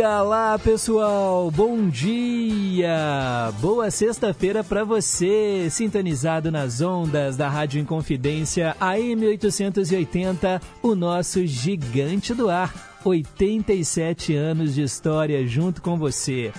Diga lá, pessoal. Bom dia. Boa sexta-feira para você, sintonizado nas ondas da Rádio Inconfidência AM 880, o nosso gigante do ar. 87 anos de história junto com você.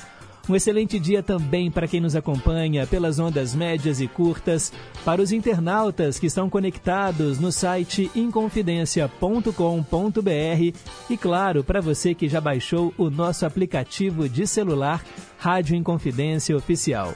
Um excelente dia também para quem nos acompanha pelas ondas médias e curtas, para os internautas que estão conectados no site inconfidencia.com.br e, claro, para você que já baixou o nosso aplicativo de celular Rádio Inconfidência Oficial.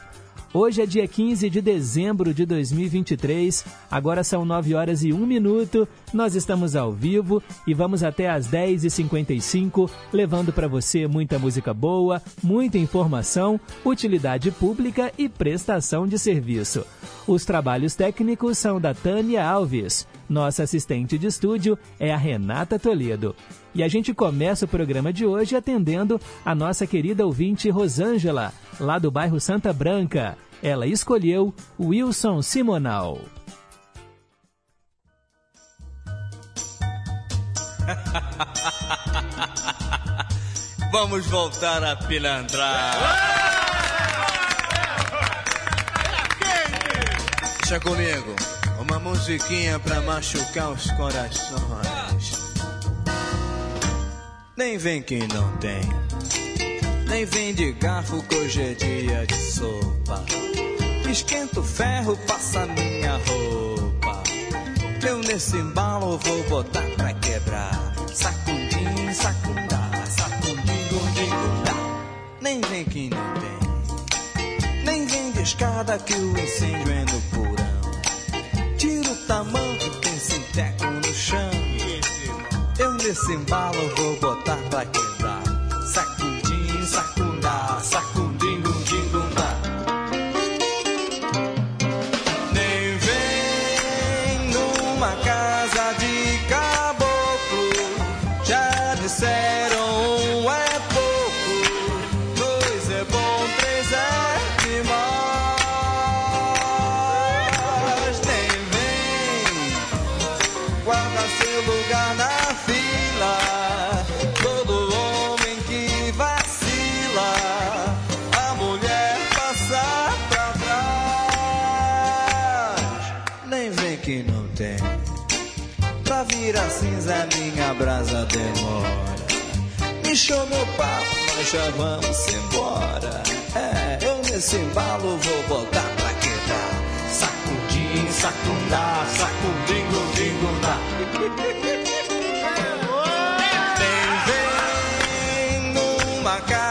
Hoje é dia 15 de dezembro de 2023, agora são 9 horas e 1 minuto. Nós estamos ao vivo e vamos até às 10h55, levando para você muita música boa, muita informação, utilidade pública e prestação de serviço. Os trabalhos técnicos são da Tânia Alves. Nossa assistente de estúdio é a Renata Toledo. E a gente começa o programa de hoje atendendo a nossa querida ouvinte Rosângela, lá do bairro Santa Branca. Ela escolheu Wilson Simonal. Vamos voltar a pilantrar. Deixa comigo, uma musiquinha pra machucar os corações. Nem vem que não tem, nem vem de garfo que hoje é dia de sopa. Esquenta o ferro, passa minha roupa. Eu nesse embalo vou botar pra quebrar. Sacundim, sacundá, sacundim, gundim, gundá. Nem vem que não tem, nem vem de escada que o incêndio é no porão. Tira o tamanho, tem sinteco no chão. Eu nesse embalo vou botar pra quebrar. Sacundim, sacundá, Meu papo, já vamos embora. É, eu nesse embalo vou botar pra quebrar. Sacudim, sacundá, sacudim, gundim, gundá. Nem vem numa casa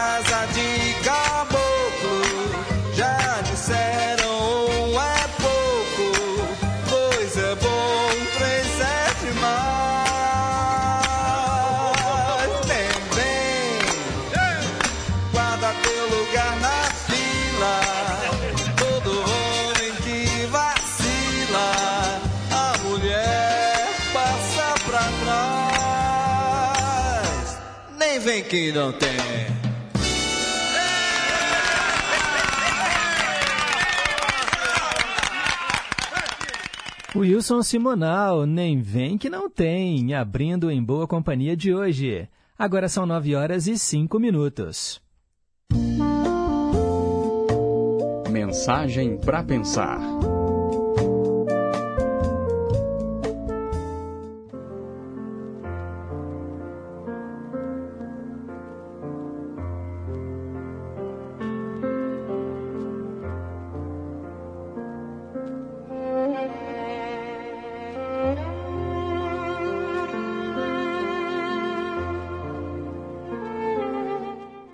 Que não tem. Wilson Simonal, nem vem que não tem, abrindo em boa companhia de hoje. Agora são 9 horas e 5 minutos. Mensagem para pensar.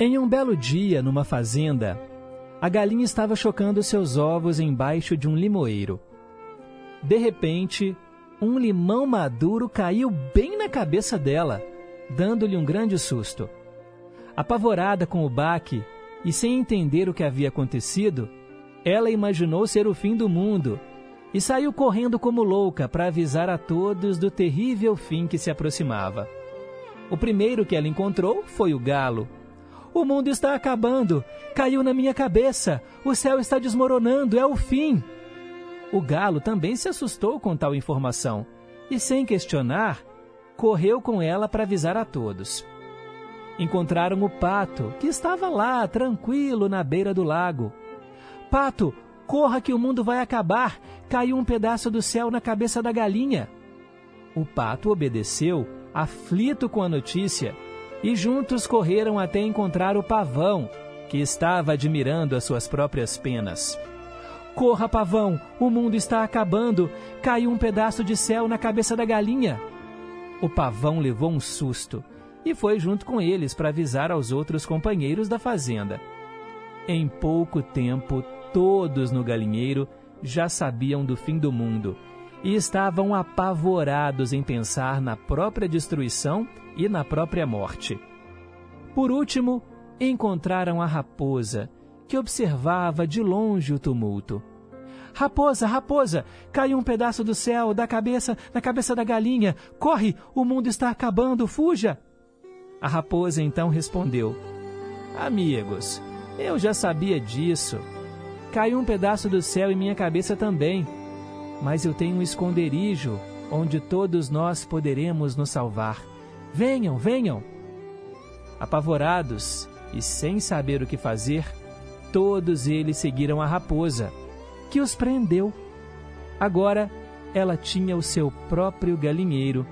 Em um belo dia, numa fazenda, a galinha estava chocando seus ovos embaixo de um limoeiro. De repente, um limão maduro caiu bem na cabeça dela, dando-lhe um grande susto. Apavorada com o baque e sem entender o que havia acontecido, ela imaginou ser o fim do mundo e saiu correndo como louca para avisar a todos do terrível fim que se aproximava. O primeiro que ela encontrou foi o galo. O mundo está acabando, caiu na minha cabeça, o céu está desmoronando, é o fim. O galo também se assustou com tal informação e, sem questionar, correu com ela para avisar a todos. Encontraram o pato, que estava lá, tranquilo, na beira do lago. Pato, corra que o mundo vai acabar! Caiu um pedaço do céu na cabeça da galinha. O pato obedeceu, aflito com a notícia, e juntos correram até encontrar o pavão, que estava admirando as suas próprias penas. Corra, pavão, o mundo está acabando. Caiu um pedaço de céu na cabeça da galinha. O pavão levou um susto e foi junto com eles para avisar aos outros companheiros da fazenda. Em pouco tempo, todos no galinheiro já sabiam do fim do mundo e estavam apavorados em pensar na própria destruição e na própria morte. Por último, encontraram a raposa que observava de longe o tumulto. Raposa, raposa, caiu um pedaço do céu da cabeça, na cabeça da galinha. Corre, o mundo está acabando, fuja! A raposa então respondeu: Amigos, eu já sabia disso. Caiu um pedaço do céu em minha cabeça também. Mas eu tenho um esconderijo onde todos nós poderemos nos salvar. Venham, venham! Apavorados e sem saber o que fazer, Todos eles seguiram a raposa, que os prendeu. Agora ela tinha o seu próprio galinheiro,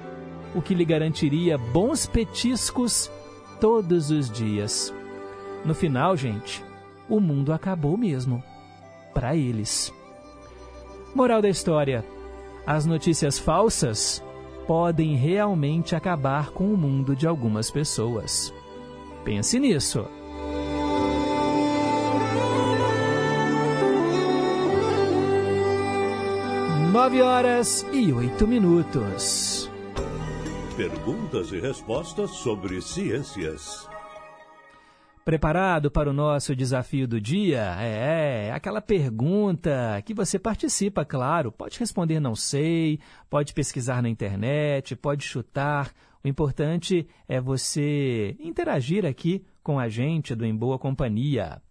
o que lhe garantiria bons petiscos todos os dias. No final, gente, o mundo acabou mesmo. Para eles. Moral da história: as notícias falsas podem realmente acabar com o mundo de algumas pessoas. Pense nisso. 9 horas e 8 minutos. Perguntas e respostas sobre ciências. Preparado para o nosso desafio do dia? É, aquela pergunta que você participa, claro. Pode responder não sei, pode pesquisar na internet, pode chutar. O importante é você interagir aqui com a gente do Em Boa Companhia.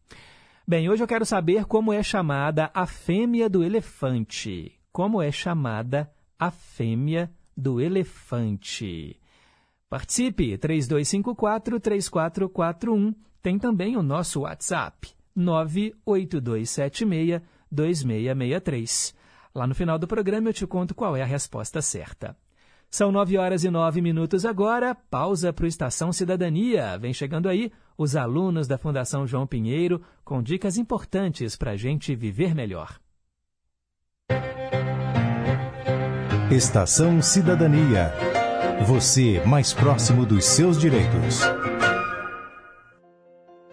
Bem, hoje eu quero saber como é chamada a fêmea do elefante como é chamada a fêmea do elefante. Participe 3254-3441. Tem também o nosso WhatsApp 98276-2663. Lá no final do programa eu te conto qual é a resposta certa. São nove horas e nove minutos agora. Pausa para o Estação Cidadania. Vem chegando aí os alunos da Fundação João Pinheiro com dicas importantes para a gente viver melhor. Estação Cidadania. Você mais próximo dos seus direitos.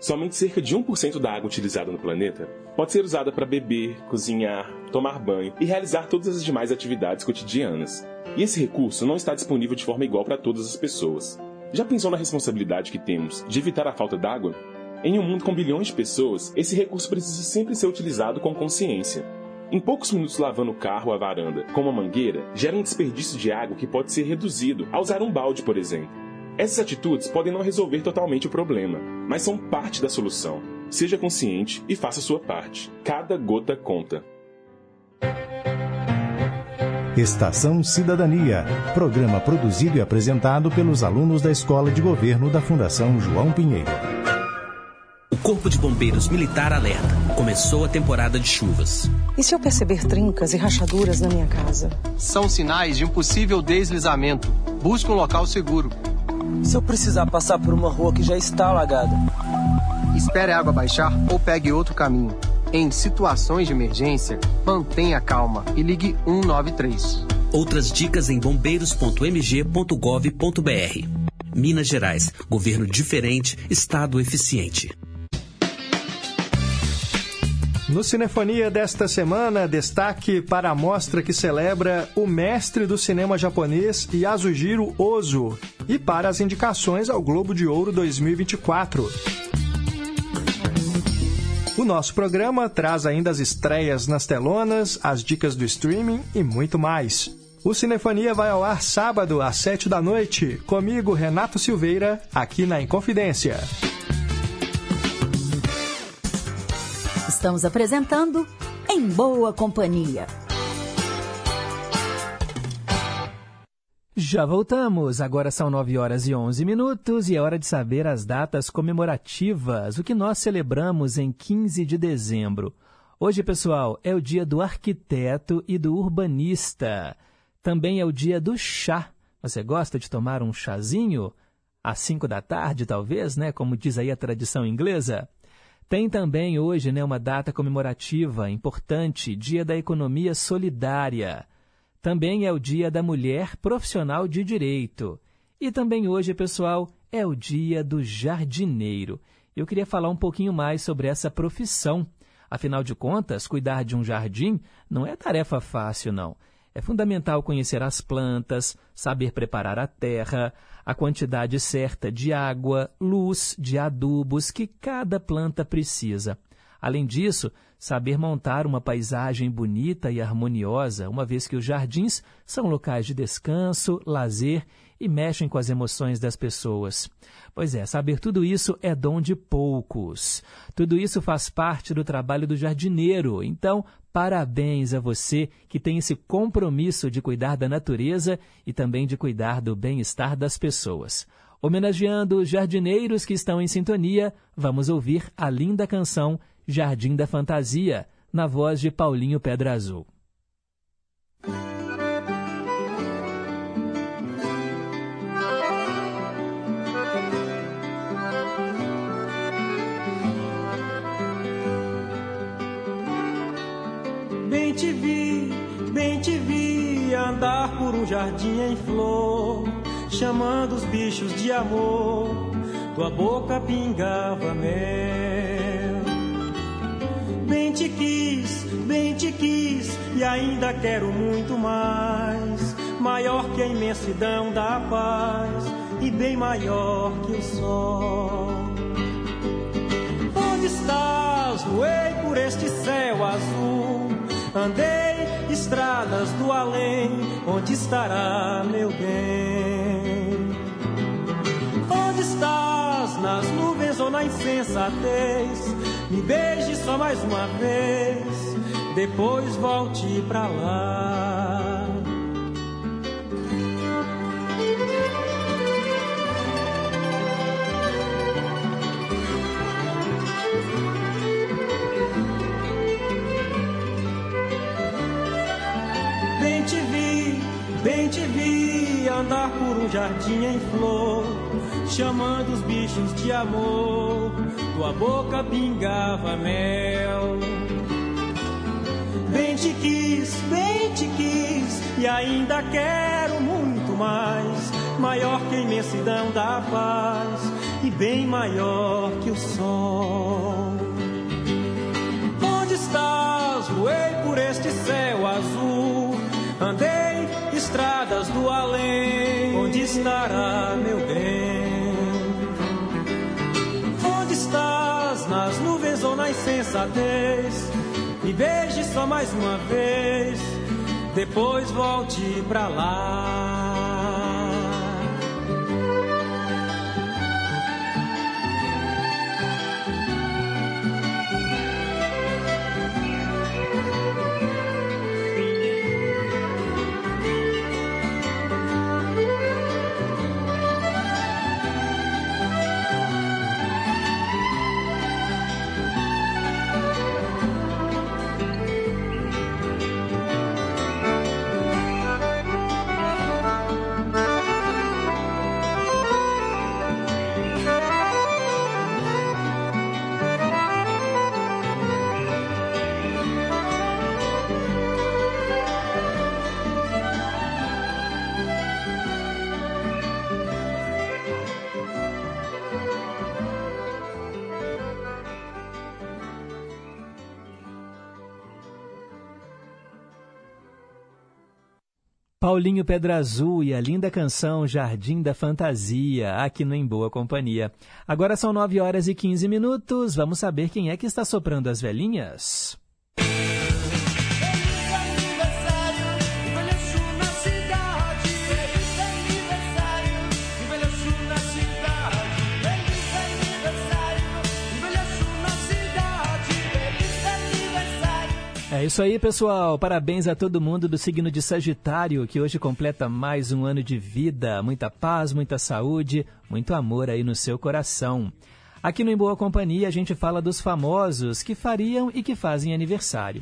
Somente cerca de 1% da água utilizada no planeta pode ser usada para beber, cozinhar, tomar banho e realizar todas as demais atividades cotidianas. E esse recurso não está disponível de forma igual para todas as pessoas. Já pensou na responsabilidade que temos de evitar a falta d'água? Em um mundo com bilhões de pessoas, esse recurso precisa sempre ser utilizado com consciência. Em poucos minutos lavando o carro ou a varanda com uma mangueira, gera um desperdício de água que pode ser reduzido ao usar um balde, por exemplo. Essas atitudes podem não resolver totalmente o problema, mas são parte da solução. Seja consciente e faça sua parte. Cada gota conta. Estação Cidadania, programa produzido e apresentado pelos alunos da Escola de Governo da Fundação João Pinheiro. O Corpo de Bombeiros Militar alerta. Começou a temporada de chuvas. E se eu perceber trincas e rachaduras na minha casa? São sinais de um possível deslizamento. Busque um local seguro. Se eu precisar passar por uma rua que já está alagada? Espere a água baixar ou pegue outro caminho. Em situações de emergência, mantenha calma e ligue 193. Outras dicas em bombeiros.mg.gov.br. Minas Gerais. Governo diferente, Estado eficiente. No Cinefonia desta semana, destaque para a mostra que celebra o mestre do cinema japonês Yasujiro Ozu e para as indicações ao Globo de Ouro 2024. O nosso programa traz ainda as estreias nas telonas, as dicas do streaming e muito mais. O Cinefonia vai ao ar sábado, às sete da noite, comigo, Renato Silveira, aqui na Inconfidência. Estamos apresentando Em Boa Companhia. Já voltamos. Agora são 9 horas e 11 minutos e é hora de saber as datas comemorativas, o que nós celebramos em 15 de dezembro. Hoje, pessoal, é o dia do arquiteto e do urbanista. Também é o dia do chá. Você gosta de tomar um chazinho? Às 5 da tarde, talvez, né? Como diz aí a tradição inglesa. Tem também hoje né, uma data comemorativa importante, Dia da Economia Solidária. Também é o Dia da Mulher Profissional de Direito. E também hoje, pessoal, é o Dia do Jardineiro. Eu queria falar um pouquinho mais sobre essa profissão. Afinal de contas, cuidar de um jardim não é tarefa fácil, não. É fundamental conhecer as plantas, saber preparar a terra, a quantidade certa de água, luz, de adubos que cada planta precisa. Além disso, saber montar uma paisagem bonita e harmoniosa, uma vez que os jardins são locais de descanso, lazer e mexem com as emoções das pessoas. Pois é, saber tudo isso é dom de poucos. Tudo isso faz parte do trabalho do jardineiro. Então, parabéns a você que tem esse compromisso de cuidar da natureza e também de cuidar do bem-estar das pessoas. Homenageando os jardineiros que estão em sintonia, vamos ouvir a linda canção Jardim da Fantasia, na voz de Paulinho Pedra Azul. Te vi, bem te vi andar por um jardim em flor, chamando os bichos de amor. Tua boca pingava mel Bem te quis, bem te quis e ainda quero muito mais. Maior que a imensidão da paz e bem maior que o sol. Onde estás? Voei por este céu azul. Andei estradas do além. Onde estará meu bem? Onde estás? Nas nuvens ou na insensatez? Me beije só mais uma vez, depois volte pra lá. Bem te vi andar por um jardim em flor, chamando os bichos de amor tua boca pingava mel. Bem te quis, bem te quis, e ainda quero muito mais. Maior que a imensidão da paz, e bem maior que o sol. Onde estás? Voei por este céu azul, andei estradas do além. Onde estará meu bem? nas nuvens ou na insensatez. Me beije só mais uma vez, depois volte pra lá. Paulinho Pedra Azul e a linda canção Jardim da Fantasia, aqui no Em Boa Companhia. Agora são 9 horas e 15 minutos. Vamos saber quem é que está soprando as velhinhas? É isso aí, pessoal. Parabéns a todo mundo do signo de Sagitário, que hoje completa mais um ano de vida. Muita paz, muita saúde, muito amor aí no seu coração. Aqui no Em Boa Companhia a gente fala dos famosos que fariam e que fazem aniversário.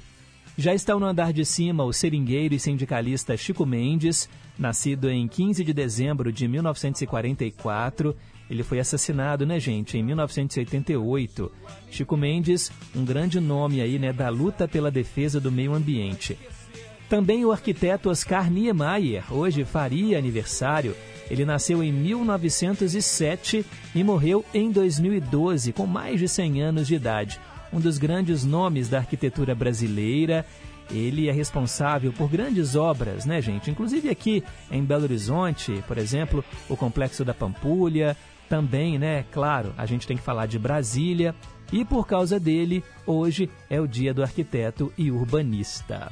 Já está no andar de cima o seringueiro e sindicalista Chico Mendes, nascido em 15 de dezembro de 1944. Ele foi assassinado, né, gente, em 1988. Chico Mendes, um grande nome aí, né, da luta pela defesa do meio ambiente. Também o arquiteto Oscar Niemeyer, hoje faria aniversário. Ele nasceu em 1907 e morreu em 2012, com mais de 100 anos de idade um dos grandes nomes da arquitetura brasileira. Ele é responsável por grandes obras, né, gente? Inclusive aqui em Belo Horizonte, por exemplo, o Complexo da Pampulha. Também, né, claro, a gente tem que falar de Brasília. E por causa dele, hoje é o dia do arquiteto e urbanista.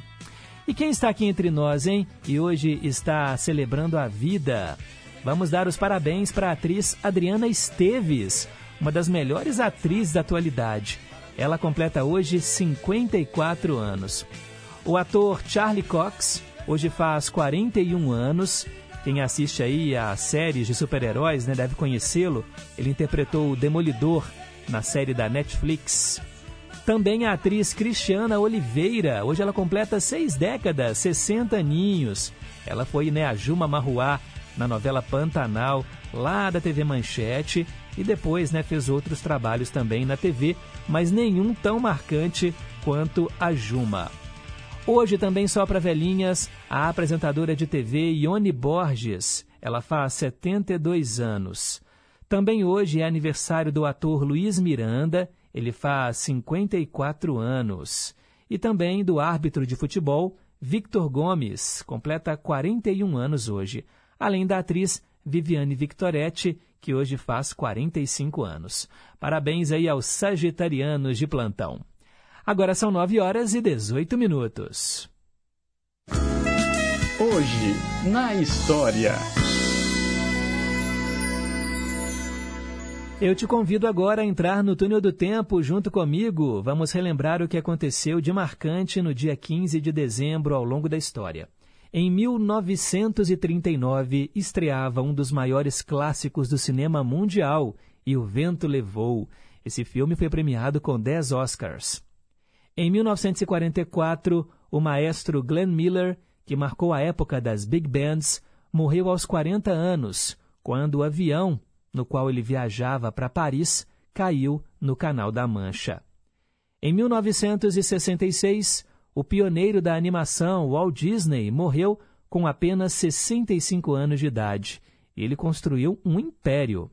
E quem está aqui entre nós, hein? E hoje está celebrando a vida. Vamos dar os parabéns para a atriz Adriana Esteves, uma das melhores atrizes da atualidade. Ela completa hoje 54 anos. O ator Charlie Cox hoje faz 41 anos. Quem assiste aí a séries de super-heróis né, deve conhecê-lo. Ele interpretou o Demolidor na série da Netflix. Também a atriz Cristiana Oliveira. Hoje ela completa seis décadas, 60 aninhos. Ela foi né, a Juma Marruá na novela Pantanal, lá da TV Manchete e depois né, fez outros trabalhos também na TV, mas nenhum tão marcante quanto a Juma. Hoje também só para velhinhas, a apresentadora de TV Ione Borges. Ela faz 72 anos. Também hoje é aniversário do ator Luiz Miranda, ele faz 54 anos. E também do árbitro de futebol Victor Gomes, completa 41 anos hoje. Além da atriz Viviane Victoretti, que hoje faz 45 anos. Parabéns aí aos sagitarianos de plantão. Agora são 9 horas e 18 minutos. Hoje, na história. Eu te convido agora a entrar no túnel do tempo junto comigo. Vamos relembrar o que aconteceu de marcante no dia 15 de dezembro ao longo da história. Em 1939, estreava um dos maiores clássicos do cinema mundial, E o Vento Levou. Esse filme foi premiado com 10 Oscars. Em 1944, o maestro Glenn Miller, que marcou a época das big bands, morreu aos 40 anos, quando o avião no qual ele viajava para Paris caiu no Canal da Mancha. Em 1966, o pioneiro da animação, Walt Disney, morreu com apenas 65 anos de idade. Ele construiu um império.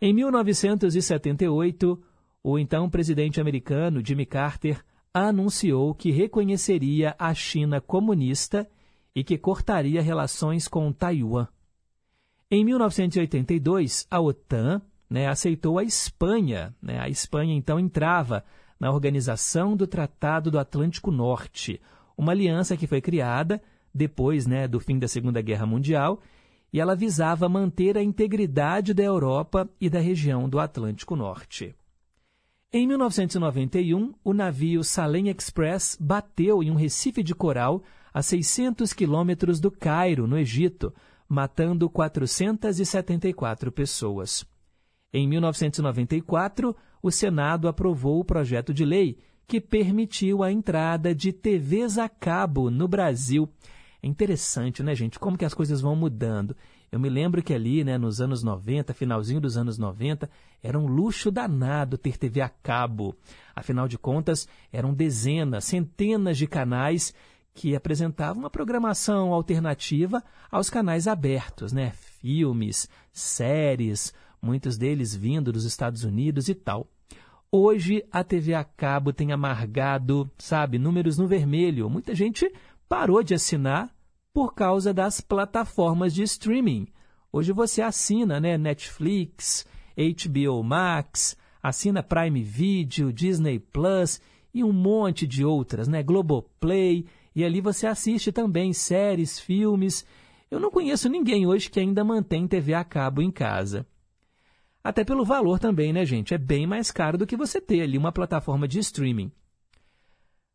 Em 1978, o então presidente americano Jimmy Carter anunciou que reconheceria a China comunista e que cortaria relações com Taiwan. Em 1982, a OTAN né, aceitou a Espanha. Né, a Espanha então entrava na Organização do Tratado do Atlântico Norte, uma aliança que foi criada depois né, do fim da Segunda Guerra Mundial e ela visava manter a integridade da Europa e da região do Atlântico Norte. Em 1991, o navio Salem Express bateu em um recife de coral a 600 quilômetros do Cairo, no Egito, matando 474 pessoas. Em 1994, o Senado aprovou o projeto de lei que permitiu a entrada de TVs a cabo no Brasil. É interessante, né, gente, como que as coisas vão mudando. Eu me lembro que ali, né, nos anos 90, finalzinho dos anos 90, era um luxo danado ter TV a cabo. Afinal de contas, eram dezenas, centenas de canais que apresentavam uma programação alternativa aos canais abertos, né? Filmes, séries, muitos deles vindo dos Estados Unidos e tal. Hoje a TV a cabo tem amargado, sabe, números no vermelho. Muita gente parou de assinar por causa das plataformas de streaming. Hoje você assina, né, Netflix, HBO Max, assina Prime Video, Disney Plus e um monte de outras, né, Globoplay, e ali você assiste também séries, filmes. Eu não conheço ninguém hoje que ainda mantém TV a cabo em casa. Até pelo valor também, né, gente? É bem mais caro do que você ter ali uma plataforma de streaming.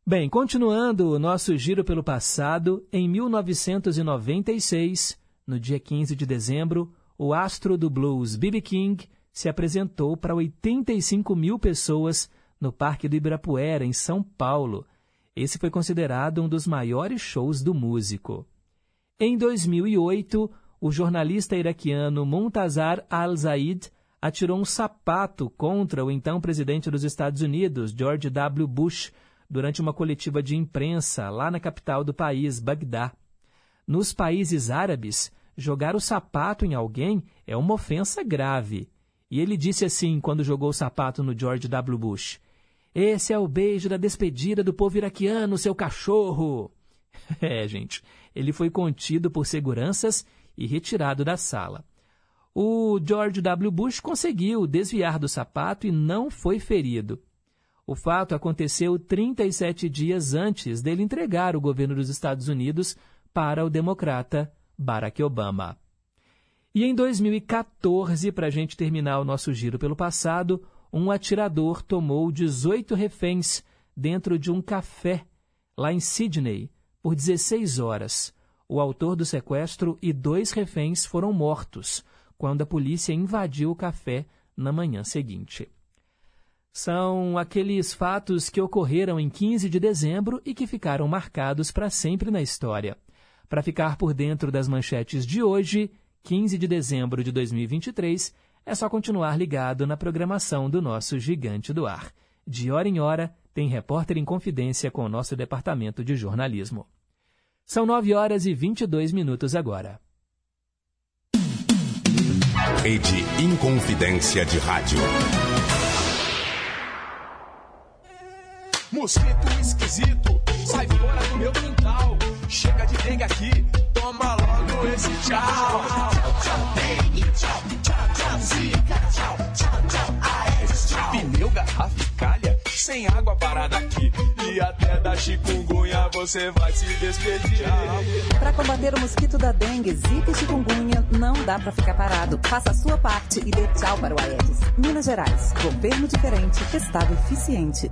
Bem, continuando o nosso giro pelo passado, em 1996, no dia 15 de dezembro, o astro do blues B.B. King se apresentou para 85 mil pessoas no Parque do Ibirapuera, em São Paulo. Esse foi considerado um dos maiores shows do músico. Em 2008, o jornalista iraquiano Muntazar al-Zaid atirou um sapato contra o então presidente dos Estados Unidos, George W. Bush, durante uma coletiva de imprensa lá na capital do país, Bagdá. Nos países árabes, jogar o sapato em alguém é uma ofensa grave. E ele disse assim quando jogou o sapato no George W. Bush: Esse é o beijo da despedida do povo iraquiano, seu cachorro! É, gente, ele foi contido por seguranças e retirado da sala. O George W. Bush conseguiu desviar do sapato e não foi ferido. O fato aconteceu 37 dias antes dele entregar o governo dos Estados Unidos para o democrata Barack Obama. E em 2014, para a gente terminar o nosso giro pelo passado, um atirador tomou 18 reféns dentro de um café lá em Sydney por 16 horas. O autor do sequestro e dois reféns foram mortos quando a polícia invadiu o café na manhã seguinte. São aqueles fatos que ocorreram em 15 de dezembro e que ficaram marcados para sempre na história. Para ficar por dentro das manchetes de hoje, 15 de dezembro de 2023, é só continuar ligado na programação do nosso Gigante do Ar. De hora em hora, tem repórter em confidência com o nosso departamento de jornalismo. São 9 horas e 22 minutos agora. Rede Inconfidência de Rádio. Mosquito esquisito, sai fora do meu quintal. Chega de dengue aqui, toma logo esse tchau. Tchau, tchau, dengue, tchau, tchau, tchau, zika, tchau, tchau, tchau, aedes, tchau. Pneu, garrafa e calha, sem água parada aqui. E até da chikungunya você vai se despedir. Para combater o mosquito da dengue, zika e chikungunya, não dá para ficar parado. Faça a sua parte e dê tchau para o Aedes. Minas Gerais, governo diferente, Estado eficiente.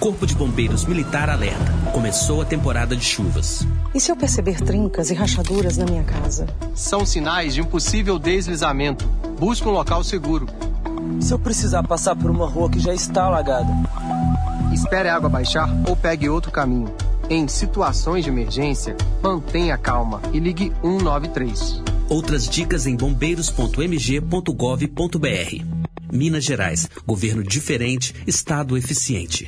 Corpo de Bombeiros Militar alerta. Começou a temporada de chuvas. E se eu perceber trincas e rachaduras na minha casa? São sinais de um possível deslizamento. Busque um local seguro. Se eu precisar passar por uma rua que já está alagada? Espere a água baixar ou pegue outro caminho. Em situações de emergência, mantenha calma e ligue 193. Outras dicas em bombeiros.mg.gov.br. Minas Gerais. Governo diferente, Estado eficiente.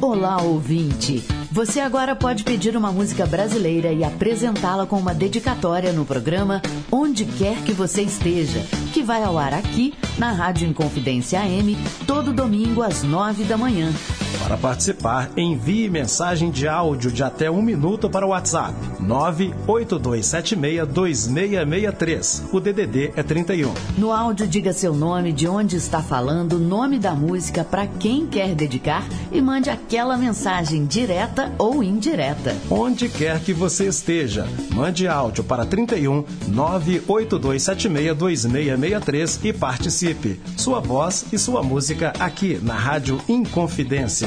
Olá, ouvinte! Você agora pode pedir uma música brasileira e apresentá-la com uma dedicatória no programa Onde Quer Que Você Esteja, que vai ao ar aqui na Rádio Inconfidência AM, todo domingo às nove da manhã. Para participar, envie mensagem de áudio de até um minuto para o WhatsApp 982762663. O DDD é 31. No áudio, diga seu nome, de onde está falando, nome da música para quem quer dedicar e mande aquela mensagem direta ou indireta. Onde quer que você esteja, mande áudio para 31 982762663 e participe. Sua voz e sua música aqui na Rádio Inconfidência.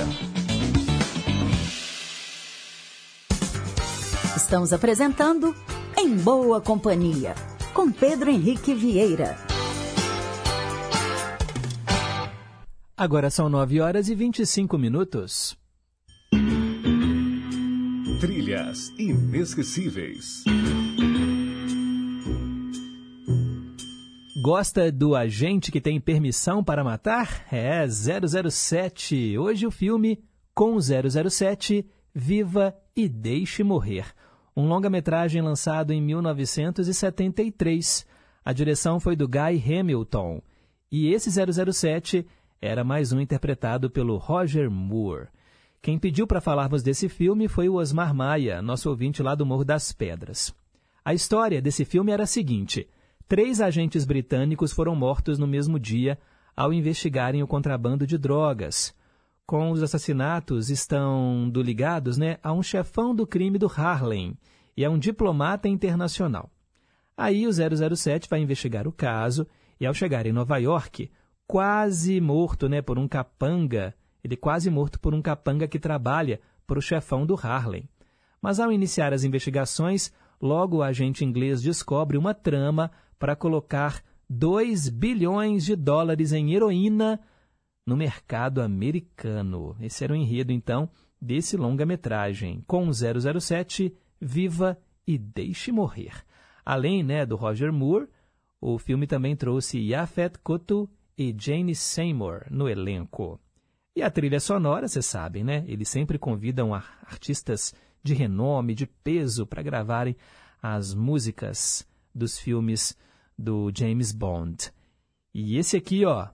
Estamos apresentando Em Boa Companhia, com Pedro Henrique Vieira. Agora são 9 horas e 25 minutos. Trilhas inesquecíveis. Gosta do agente que tem permissão para matar? É 007. Hoje o filme com 007, Viva e Deixe Morrer. Um longa-metragem lançado em 1973. A direção foi do Guy Hamilton. E esse 007 era mais um interpretado pelo Roger Moore. Quem pediu para falarmos desse filme foi o Osmar Maia, nosso ouvinte lá do Morro das Pedras. A história desse filme era a seguinte: três agentes britânicos foram mortos no mesmo dia ao investigarem o contrabando de drogas. Com os assassinatos estão do ligados né, a um chefão do crime do Harlem e a um diplomata internacional. Aí o 007 vai investigar o caso e ao chegar em Nova York, quase morto né, por um capanga, ele quase morto por um capanga que trabalha para o chefão do Harlem. Mas ao iniciar as investigações, logo o agente inglês descobre uma trama para colocar 2 bilhões de dólares em heroína no mercado americano. Esse era o enredo, então, desse longa-metragem, com 007, Viva e Deixe Morrer. Além né, do Roger Moore, o filme também trouxe Yafet Kotu e Jane Seymour no elenco. E a trilha sonora, vocês sabem, né? Eles sempre convidam artistas de renome, de peso, para gravarem as músicas dos filmes do James Bond. E esse aqui, ó,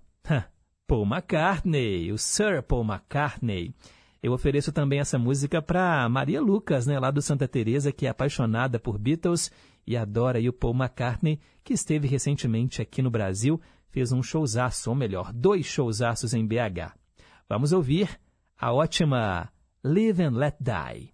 Paul McCartney, o Sir Paul McCartney. Eu ofereço também essa música para Maria Lucas, né, lá do Santa Teresa, que é apaixonada por Beatles e adora o Paul McCartney, que esteve recentemente aqui no Brasil, fez um showzaço, ou melhor, dois showzaços em BH. Vamos ouvir a ótima Live and Let Die.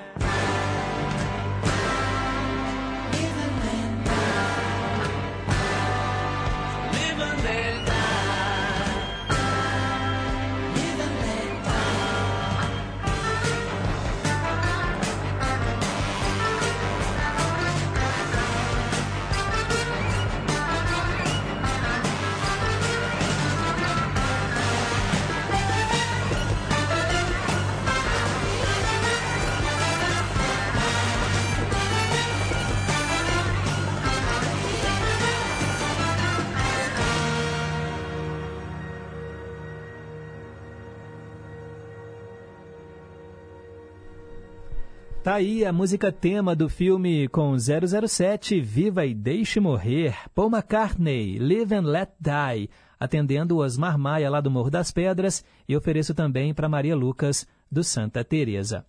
Tá aí a música tema do filme com 007 Viva e Deixe Morrer, Paul McCartney, Live and Let Die, atendendo Osmar Maia lá do Morro das Pedras e ofereço também para Maria Lucas do Santa Teresa.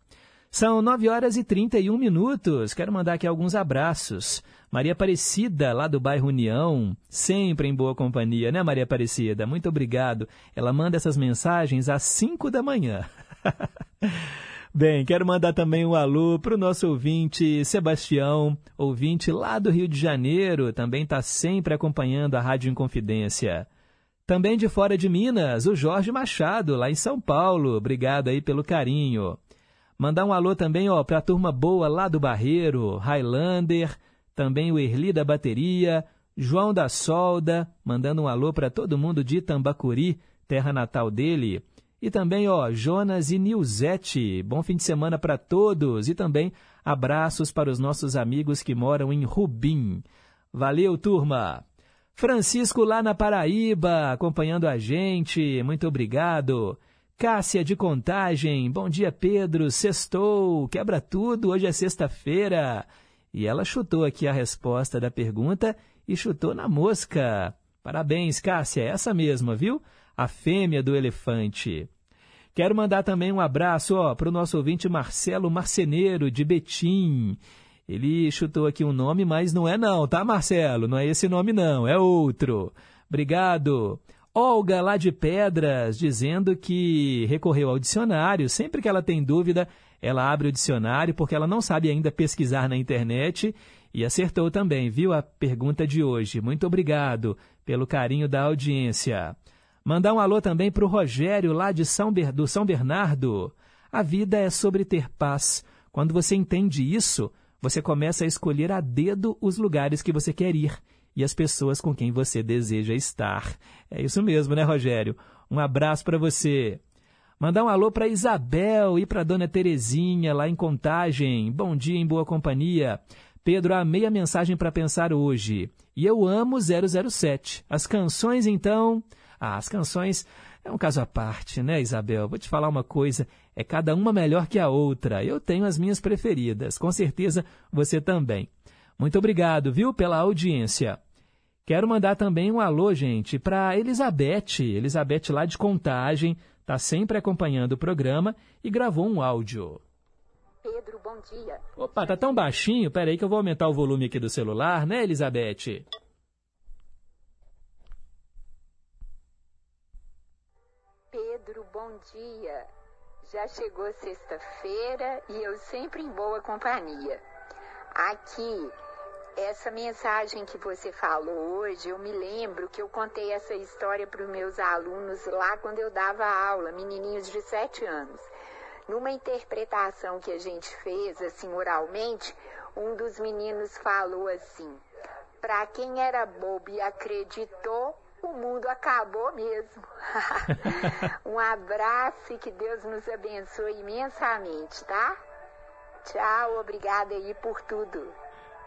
São 9 horas e 31 minutos. Quero mandar aqui alguns abraços. Maria Aparecida, lá do bairro União, sempre em boa companhia, né, Maria Aparecida? Muito obrigado. Ela manda essas mensagens às 5 da manhã. Bem, quero mandar também um alô para o nosso ouvinte Sebastião, ouvinte lá do Rio de Janeiro, também está sempre acompanhando a Rádio Inconfidência. Também de fora de Minas, o Jorge Machado, lá em São Paulo. Obrigado aí pelo carinho. Mandar um alô também para a turma boa lá do Barreiro, Highlander, também o Erli da Bateria, João da Solda, mandando um alô para todo mundo de Tambacuri, terra natal dele. E também, ó, Jonas e Nilzete. Bom fim de semana para todos. E também abraços para os nossos amigos que moram em Rubim. Valeu, turma! Francisco lá na Paraíba, acompanhando a gente. Muito obrigado. Cássia de Contagem, bom dia Pedro, sextou, quebra tudo, hoje é sexta-feira. E ela chutou aqui a resposta da pergunta e chutou na mosca. Parabéns, Cássia, é essa mesma, viu? A fêmea do elefante. Quero mandar também um abraço para o nosso ouvinte Marcelo Marceneiro, de Betim. Ele chutou aqui um nome, mas não é não, tá, Marcelo? Não é esse nome não, é outro. Obrigado. Olga, lá de Pedras, dizendo que recorreu ao dicionário. Sempre que ela tem dúvida, ela abre o dicionário, porque ela não sabe ainda pesquisar na internet. E acertou também, viu, a pergunta de hoje. Muito obrigado pelo carinho da audiência. Mandar um alô também para o Rogério, lá de São Ber... do São Bernardo. A vida é sobre ter paz. Quando você entende isso, você começa a escolher a dedo os lugares que você quer ir e as pessoas com quem você deseja estar. É isso mesmo, né, Rogério? Um abraço para você. Mandar um alô para Isabel e para Dona Terezinha, lá em Contagem. Bom dia em boa companhia. Pedro, amei a mensagem para pensar hoje. E eu amo 007. As canções, então. Ah, as canções é um caso à parte, né, Isabel? Vou te falar uma coisa: é cada uma melhor que a outra. Eu tenho as minhas preferidas. Com certeza você também. Muito obrigado, viu, pela audiência. Quero mandar também um alô, gente, para Elizabeth. Elizabeth lá de Contagem, está sempre acompanhando o programa e gravou um áudio. Pedro, bom dia. Opa, tá tão baixinho? Peraí que eu vou aumentar o volume aqui do celular, né, Elizabeth? Pedro, bom dia. Já chegou sexta-feira e eu sempre em boa companhia. Aqui essa mensagem que você falou hoje, eu me lembro que eu contei essa história para os meus alunos lá quando eu dava aula, menininhos de 7 anos. Numa interpretação que a gente fez, assim, oralmente, um dos meninos falou assim: para quem era bobo e acreditou, o mundo acabou mesmo. um abraço e que Deus nos abençoe imensamente, tá? Tchau, obrigada aí por tudo.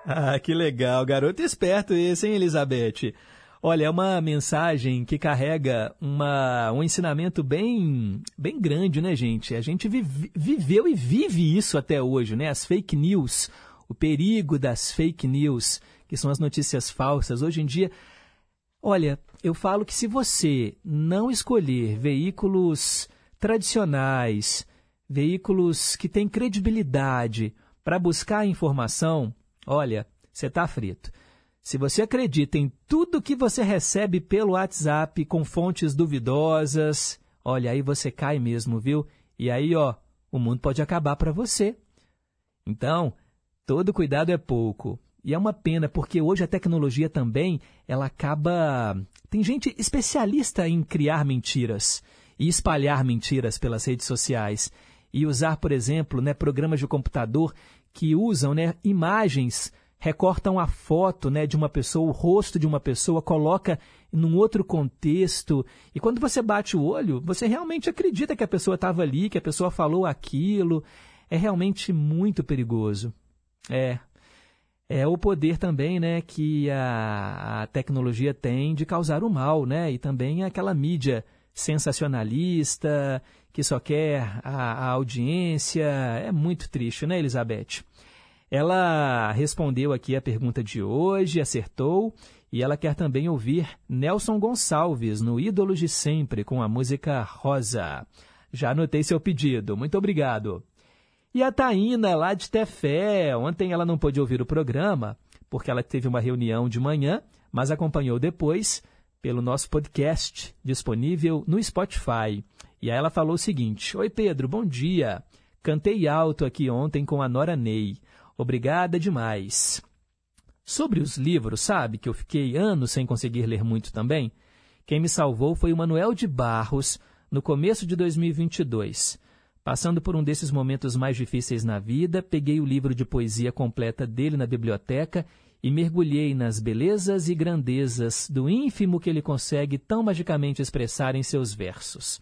Ah, que legal. Garoto esperto esse, hein, Elizabeth? Olha, é uma mensagem que carrega uma, um ensinamento bem, bem grande, né, gente? A gente vive, viveu e vive isso até hoje, né? As fake news, o perigo das fake news, que são as notícias falsas. Hoje em dia, olha, eu falo que se você não escolher veículos tradicionais, veículos que têm credibilidade para buscar informação, Olha, você está frito. Se você acredita em tudo que você recebe pelo WhatsApp com fontes duvidosas, olha, aí você cai mesmo, viu? E aí, ó, o mundo pode acabar para você. Então, todo cuidado é pouco. E é uma pena, porque hoje a tecnologia também, ela acaba... Tem gente especialista em criar mentiras e espalhar mentiras pelas redes sociais. E usar, por exemplo, né, programas de computador que usam né, imagens, recortam a foto né, de uma pessoa, o rosto de uma pessoa, coloca num outro contexto. E quando você bate o olho, você realmente acredita que a pessoa estava ali, que a pessoa falou aquilo. É realmente muito perigoso. É. É o poder também né, que a, a tecnologia tem de causar o mal, né? E também aquela mídia sensacionalista, que só quer a, a audiência. É muito triste, né, Elizabeth? Ela respondeu aqui a pergunta de hoje, acertou, e ela quer também ouvir Nelson Gonçalves no Ídolos de Sempre com a música Rosa. Já anotei seu pedido, muito obrigado. E a Taína, lá de Tefé, ontem ela não pôde ouvir o programa, porque ela teve uma reunião de manhã, mas acompanhou depois pelo nosso podcast, disponível no Spotify. E aí ela falou o seguinte: Oi Pedro, bom dia. Cantei alto aqui ontem com a Nora Ney. Obrigada demais. Sobre os livros, sabe que eu fiquei anos sem conseguir ler muito também? Quem me salvou foi o Manuel de Barros, no começo de 2022. Passando por um desses momentos mais difíceis na vida, peguei o livro de poesia completa dele na biblioteca e mergulhei nas belezas e grandezas do ínfimo que ele consegue tão magicamente expressar em seus versos.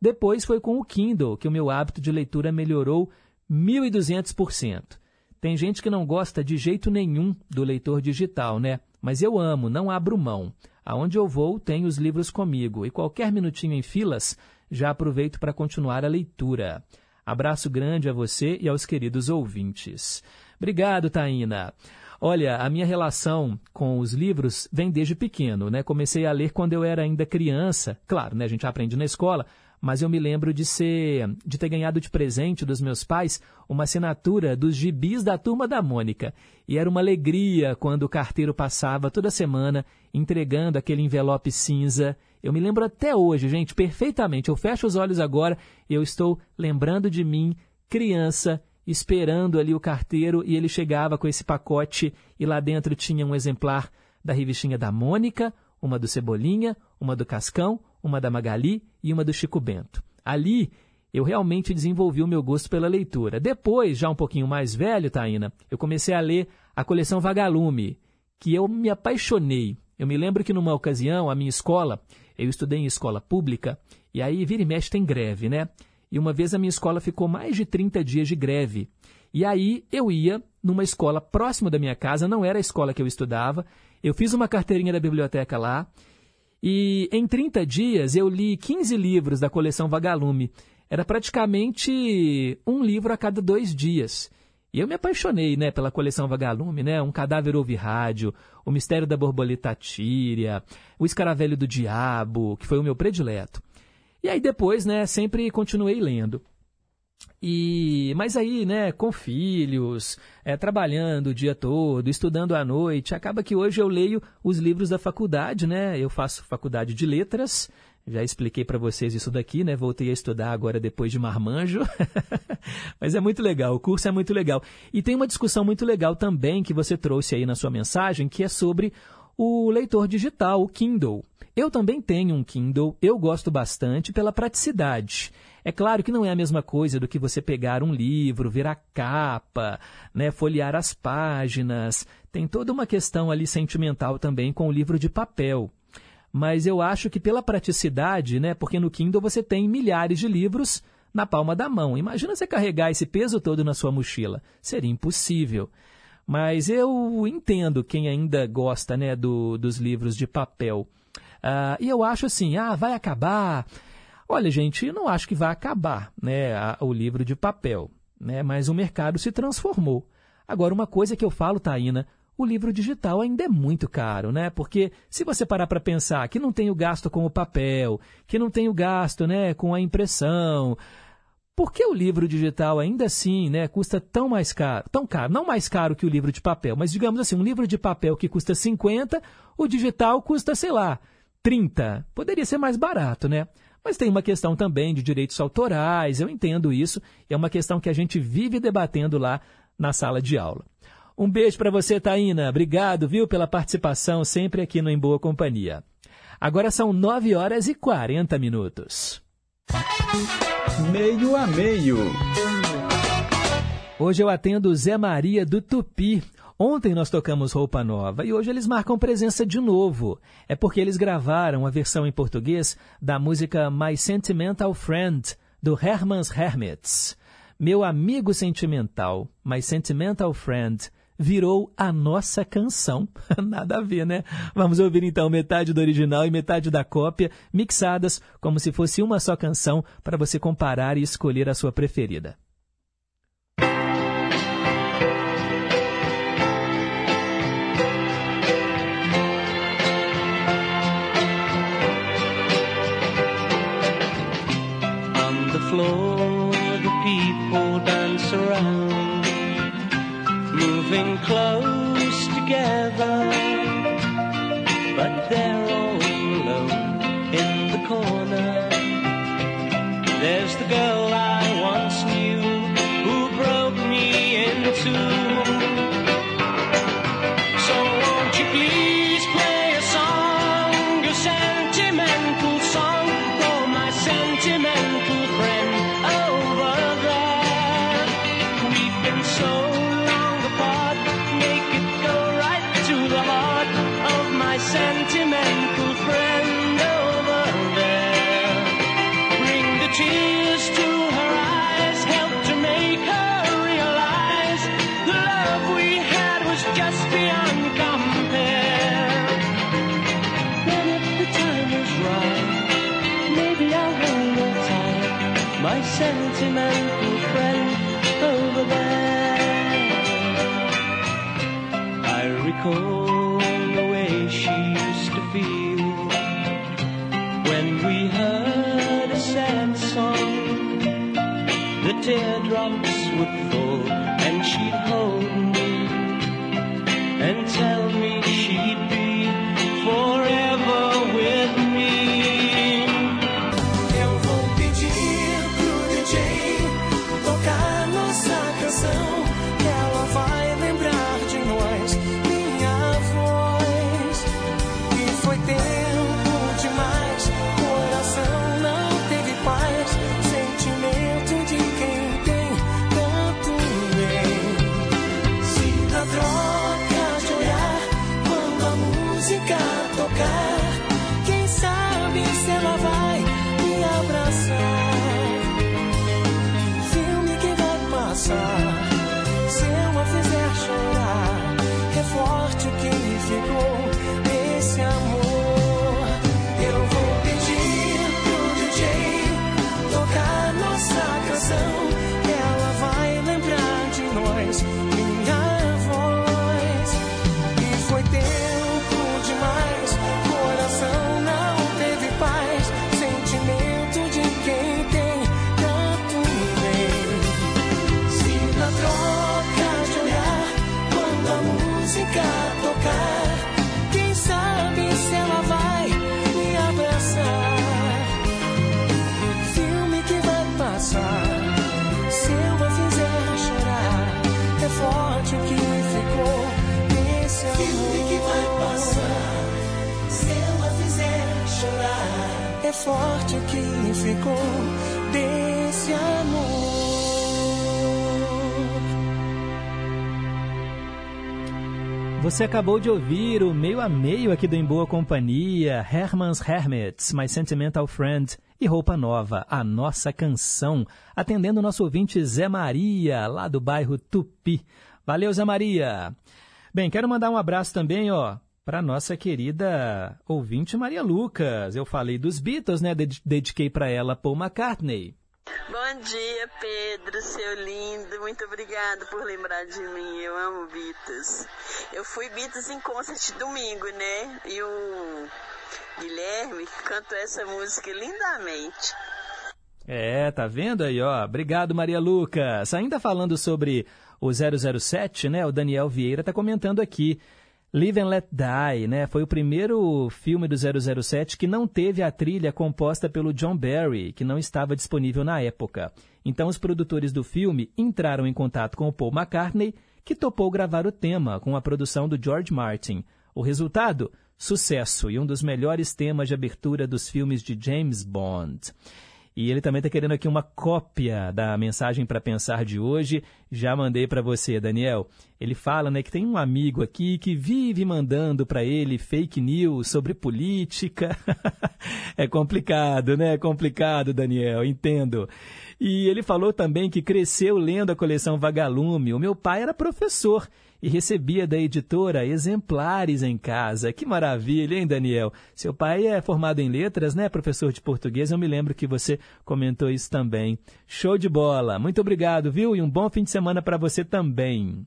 Depois foi com o Kindle que o meu hábito de leitura melhorou 1200%. Tem gente que não gosta de jeito nenhum do leitor digital, né? Mas eu amo, não abro mão. Aonde eu vou, tenho os livros comigo e qualquer minutinho em filas já aproveito para continuar a leitura. Abraço grande a você e aos queridos ouvintes. Obrigado, Taina. Olha, a minha relação com os livros vem desde pequeno, né? Comecei a ler quando eu era ainda criança. Claro, né? A gente aprende na escola, mas eu me lembro de ser, de ter ganhado de presente dos meus pais uma assinatura dos gibis da Turma da Mônica. E era uma alegria quando o carteiro passava toda semana entregando aquele envelope cinza. Eu me lembro até hoje, gente, perfeitamente. Eu fecho os olhos agora e eu estou lembrando de mim, criança, esperando ali o carteiro e ele chegava com esse pacote e lá dentro tinha um exemplar da revistinha da Mônica, uma do Cebolinha, uma do Cascão, uma da Magali e uma do Chico Bento. Ali eu realmente desenvolvi o meu gosto pela leitura. Depois, já um pouquinho mais velho, Taina, eu comecei a ler a coleção Vagalume, que eu me apaixonei. Eu me lembro que numa ocasião, a minha escola, eu estudei em escola pública, e aí vira e mexe tem greve, né? E uma vez a minha escola ficou mais de 30 dias de greve. E aí eu ia numa escola próxima da minha casa, não era a escola que eu estudava. Eu fiz uma carteirinha da biblioteca lá e em 30 dias eu li 15 livros da coleção Vagalume. Era praticamente um livro a cada dois dias. E eu me apaixonei né, pela coleção Vagalume, né? Um Cadáver Ouve Rádio, O Mistério da Borboleta Tíria, O Escaravelho do Diabo, que foi o meu predileto. E aí depois, né, sempre continuei lendo. E, mas aí, né, com filhos, é, trabalhando o dia todo, estudando à noite, acaba que hoje eu leio os livros da faculdade, né? Eu faço faculdade de letras, já expliquei para vocês isso daqui, né? Voltei a estudar agora depois de marmanjo. Mas é muito legal, o curso é muito legal. E tem uma discussão muito legal também que você trouxe aí na sua mensagem, que é sobre o leitor digital, o Kindle. Eu também tenho um Kindle, eu gosto bastante pela praticidade. É claro que não é a mesma coisa do que você pegar um livro, ver a capa, né, folhear as páginas. Tem toda uma questão ali sentimental também com o livro de papel. Mas eu acho que pela praticidade, né, porque no Kindle você tem milhares de livros na palma da mão. Imagina você carregar esse peso todo na sua mochila. Seria impossível. Mas eu entendo quem ainda gosta né, do, dos livros de papel. Uh, e eu acho assim, ah, vai acabar. Olha, gente, eu não acho que vai acabar né, a, o livro de papel, né, mas o mercado se transformou. Agora, uma coisa que eu falo, Taína, o livro digital ainda é muito caro, né? Porque se você parar para pensar que não tem o gasto com o papel, que não tem o gasto né, com a impressão, por que o livro digital ainda assim né, custa tão mais caro? Tão caro, não mais caro que o livro de papel, mas digamos assim, um livro de papel que custa 50, o digital custa, sei lá, 30. Poderia ser mais barato, né? Mas tem uma questão também de direitos autorais, eu entendo isso, é uma questão que a gente vive debatendo lá na sala de aula. Um beijo para você, Taína. Obrigado, viu, pela participação sempre aqui no Em Boa Companhia. Agora são 9 horas e 40 minutos. Meio a meio. Hoje eu atendo Zé Maria do Tupi, Ontem nós tocamos Roupa Nova e hoje eles marcam presença de novo. É porque eles gravaram a versão em português da música My Sentimental Friend, do Herman's Hermits. Meu amigo sentimental, My Sentimental Friend, virou a nossa canção. Nada a ver, né? Vamos ouvir então metade do original e metade da cópia, mixadas como se fosse uma só canção, para você comparar e escolher a sua preferida. floor, o que ficou desse amor. Você acabou de ouvir o meio a meio aqui do Em Boa Companhia, Herman's Hermits, My Sentimental Friend e Roupa Nova, a nossa canção, atendendo o nosso ouvinte Zé Maria, lá do bairro Tupi. Valeu, Zé Maria! Bem, quero mandar um abraço também, ó, para nossa querida ouvinte Maria Lucas. Eu falei dos Beatles, né? Ded- Dediquei para ela Paul McCartney. Bom dia, Pedro, seu lindo. Muito obrigado por lembrar de mim. Eu amo Beatles. Eu fui Beatles em concert domingo, né? E o Guilherme cantou essa música lindamente. É, tá vendo aí, ó? Obrigado, Maria Lucas. Ainda falando sobre o 007, né? O Daniel Vieira tá comentando aqui. Live and Let Die, né? Foi o primeiro filme do 007 que não teve a trilha composta pelo John Barry, que não estava disponível na época. Então os produtores do filme entraram em contato com o Paul McCartney, que topou gravar o tema com a produção do George Martin. O resultado? Sucesso e um dos melhores temas de abertura dos filmes de James Bond. E ele também está querendo aqui uma cópia da mensagem para pensar de hoje. Já mandei para você, Daniel. Ele fala né, que tem um amigo aqui que vive mandando para ele fake news sobre política. é complicado, né? É complicado, Daniel, entendo. E ele falou também que cresceu lendo a coleção Vagalume. O meu pai era professor e recebia da editora exemplares em casa. Que maravilha, hein, Daniel? Seu pai é formado em letras, né? Professor de português. Eu me lembro que você comentou isso também. Show de bola. Muito obrigado, viu? E um bom fim de semana para você também.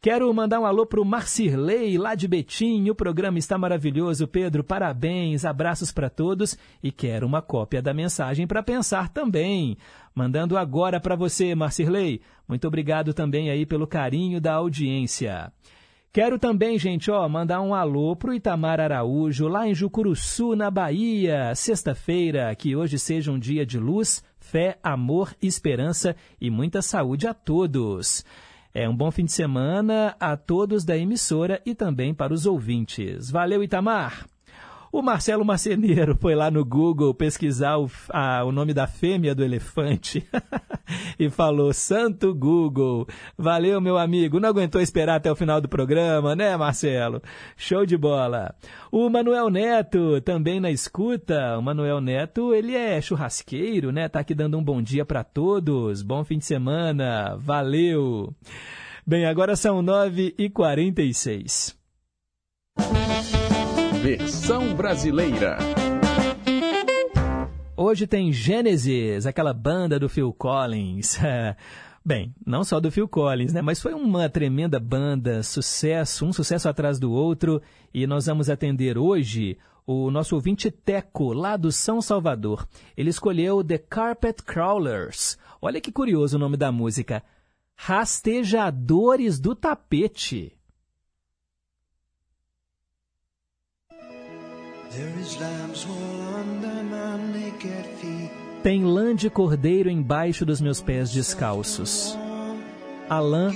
Quero mandar um alô pro Marcirley, lá de Betim. O programa está maravilhoso, Pedro. Parabéns, abraços para todos. E quero uma cópia da mensagem para pensar também. Mandando agora para você, Marcirley. Muito obrigado também aí pelo carinho da audiência. Quero também, gente, ó, mandar um alô pro Itamar Araújo, lá em Jucuruçu, na Bahia. Sexta-feira, que hoje seja um dia de luz, fé, amor, esperança e muita saúde a todos. É um bom fim de semana a todos da emissora e também para os ouvintes. Valeu, Itamar! O Marcelo Marceneiro foi lá no Google pesquisar o, a, o nome da fêmea do elefante e falou: Santo Google. Valeu, meu amigo. Não aguentou esperar até o final do programa, né, Marcelo? Show de bola. O Manuel Neto também na escuta. O Manuel Neto, ele é churrasqueiro, né? Tá aqui dando um bom dia para todos. Bom fim de semana. Valeu. Bem, agora são 9h46. Versão brasileira. Hoje tem Gênesis, aquela banda do Phil Collins. Bem, não só do Phil Collins, né? Mas foi uma tremenda banda, sucesso, um sucesso atrás do outro. E nós vamos atender hoje o nosso ouvinte Teco, lá do São Salvador. Ele escolheu The Carpet Crawlers. Olha que curioso o nome da música. Rastejadores do Tapete. Tem lã de cordeiro embaixo dos meus pés descalços. A lã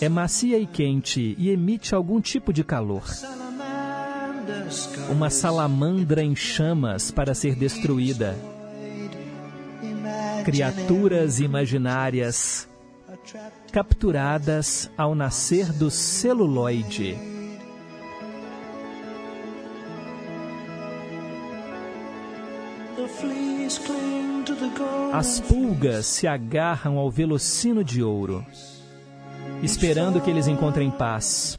é macia e quente e emite algum tipo de calor. Uma salamandra em chamas para ser destruída. Criaturas imaginárias capturadas ao nascer do celuloide. As pulgas se agarram ao velocino de ouro, esperando que eles encontrem paz.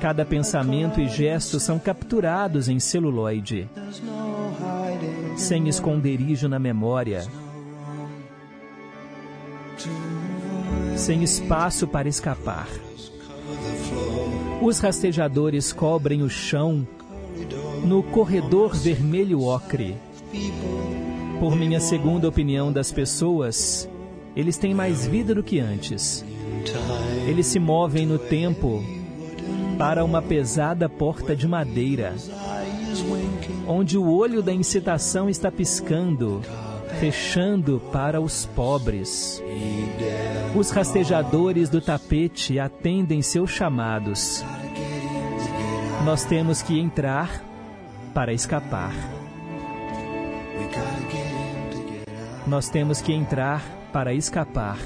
Cada pensamento e gesto são capturados em celuloide, sem esconderijo na memória, sem espaço para escapar. Os rastejadores cobrem o chão no corredor vermelho ocre. Por minha segunda opinião das pessoas, eles têm mais vida do que antes. Eles se movem no tempo para uma pesada porta de madeira, onde o olho da incitação está piscando, fechando para os pobres. Os rastejadores do tapete atendem seus chamados. Nós temos que entrar para escapar. Nós temos que entrar para escapar.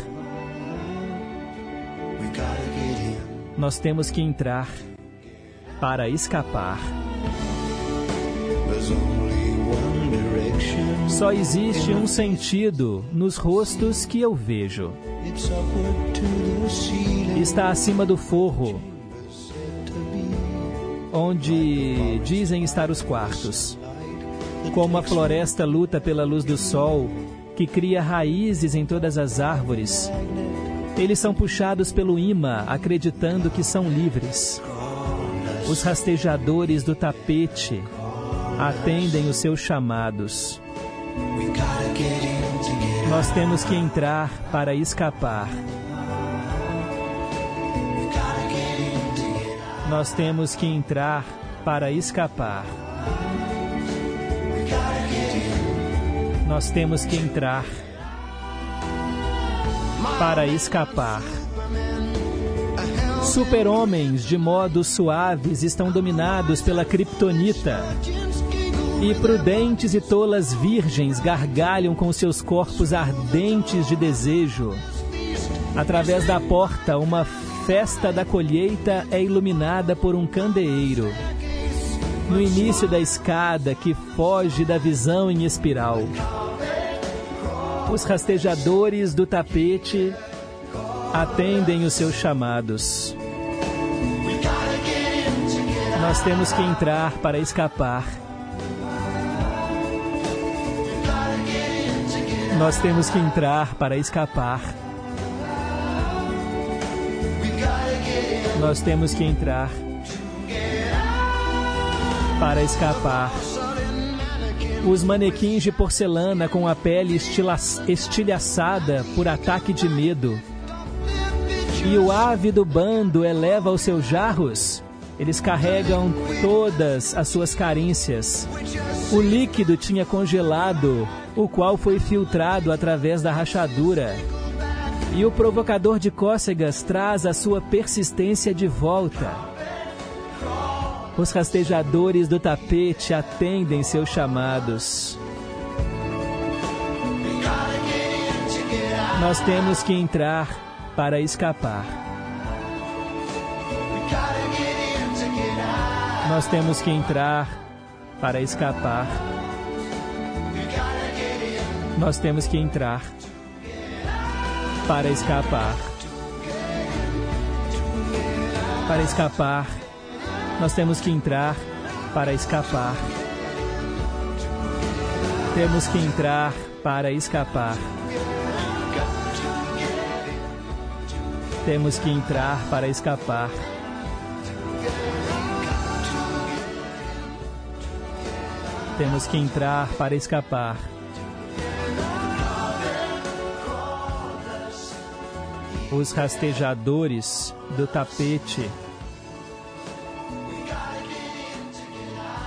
Nós temos que entrar para escapar. Só existe um sentido nos rostos que eu vejo. Está acima do forro, onde dizem estar os quartos. Como a floresta luta pela luz do sol, que cria raízes em todas as árvores. Eles são puxados pelo imã, acreditando que são livres. Os rastejadores do tapete atendem os seus chamados. Nós temos que entrar para escapar. Nós temos que entrar para escapar. Nós temos que entrar para escapar. Super-homens de modos suaves estão dominados pela kryptonita. E prudentes e tolas virgens gargalham com seus corpos ardentes de desejo. Através da porta, uma festa da colheita é iluminada por um candeeiro. No início da escada que foge da visão em espiral. Os rastejadores do tapete atendem os seus chamados. Nós temos que entrar para escapar. Nós temos que entrar para escapar. Nós temos que entrar para escapar. Os manequins de porcelana com a pele estilhaçada por ataque de medo. E o ávido bando eleva os seus jarros. Eles carregam todas as suas carências. O líquido tinha congelado, o qual foi filtrado através da rachadura. E o provocador de cócegas traz a sua persistência de volta. Os rastejadores do tapete atendem seus chamados. Nós temos que entrar para escapar. Nós temos que entrar para escapar. Nós temos que entrar para escapar. Para escapar, nós temos que entrar para escapar. Temos que entrar para escapar. Temos que entrar para escapar. Temos que entrar para escapar. Os rastejadores do tapete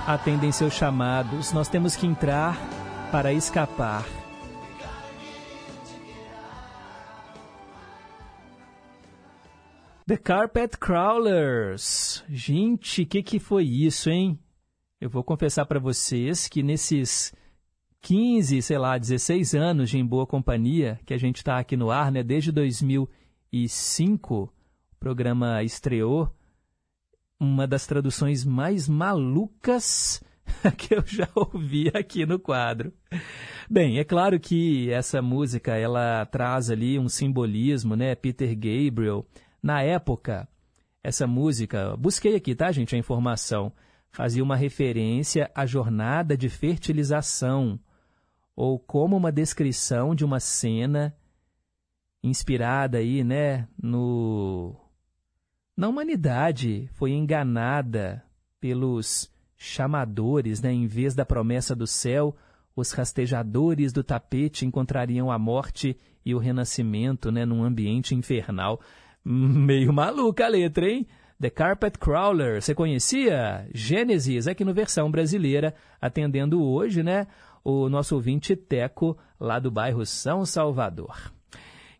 atendem seus chamados. Nós temos que entrar para escapar. The Carpet Crawlers. Gente, o que, que foi isso, hein? Eu vou confessar para vocês que nesses 15, sei lá, 16 anos de Em Boa Companhia, que a gente está aqui no ar, né? Desde 2005, o programa estreou. Uma das traduções mais malucas que eu já ouvi aqui no quadro. Bem, é claro que essa música ela traz ali um simbolismo, né? Peter Gabriel. Na época, essa música, busquei aqui, tá, gente, a informação, fazia uma referência à jornada de fertilização ou como uma descrição de uma cena inspirada aí, né, no na humanidade foi enganada pelos chamadores, né, em vez da promessa do céu, os rastejadores do tapete encontrariam a morte e o renascimento, né, num ambiente infernal. Meio maluca a letra, hein? The Carpet Crawler, você conhecia? Gênesis, aqui no versão brasileira, atendendo hoje, né? O nosso ouvinte Teco, lá do bairro São Salvador.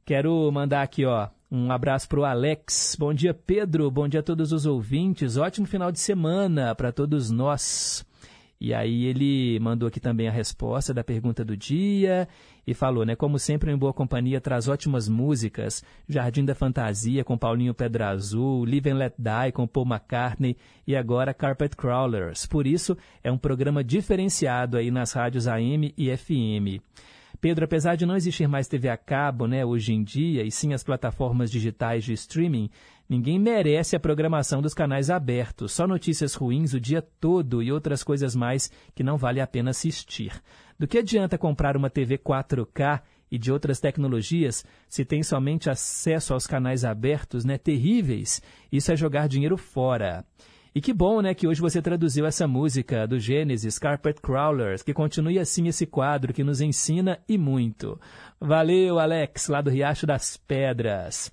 Quero mandar aqui, ó, um abraço para o Alex. Bom dia, Pedro. Bom dia a todos os ouvintes. Ótimo final de semana para todos nós. E aí ele mandou aqui também a resposta da pergunta do dia e falou, né? Como sempre, em boa companhia traz ótimas músicas. Jardim da Fantasia com Paulinho Pedra Azul, Live and Let Die com Paul McCartney e agora Carpet Crawlers. Por isso, é um programa diferenciado aí nas rádios AM e FM. Pedro, apesar de não existir mais TV a cabo, né, hoje em dia, e sim as plataformas digitais de streaming, ninguém merece a programação dos canais abertos, só notícias ruins o dia todo e outras coisas mais que não vale a pena assistir. Do que adianta comprar uma TV 4K e de outras tecnologias se tem somente acesso aos canais abertos, né, terríveis? Isso é jogar dinheiro fora. E que bom, né, que hoje você traduziu essa música do Gênesis, Carpet Crawlers, que continue assim esse quadro que nos ensina e muito. Valeu, Alex, lá do Riacho das Pedras.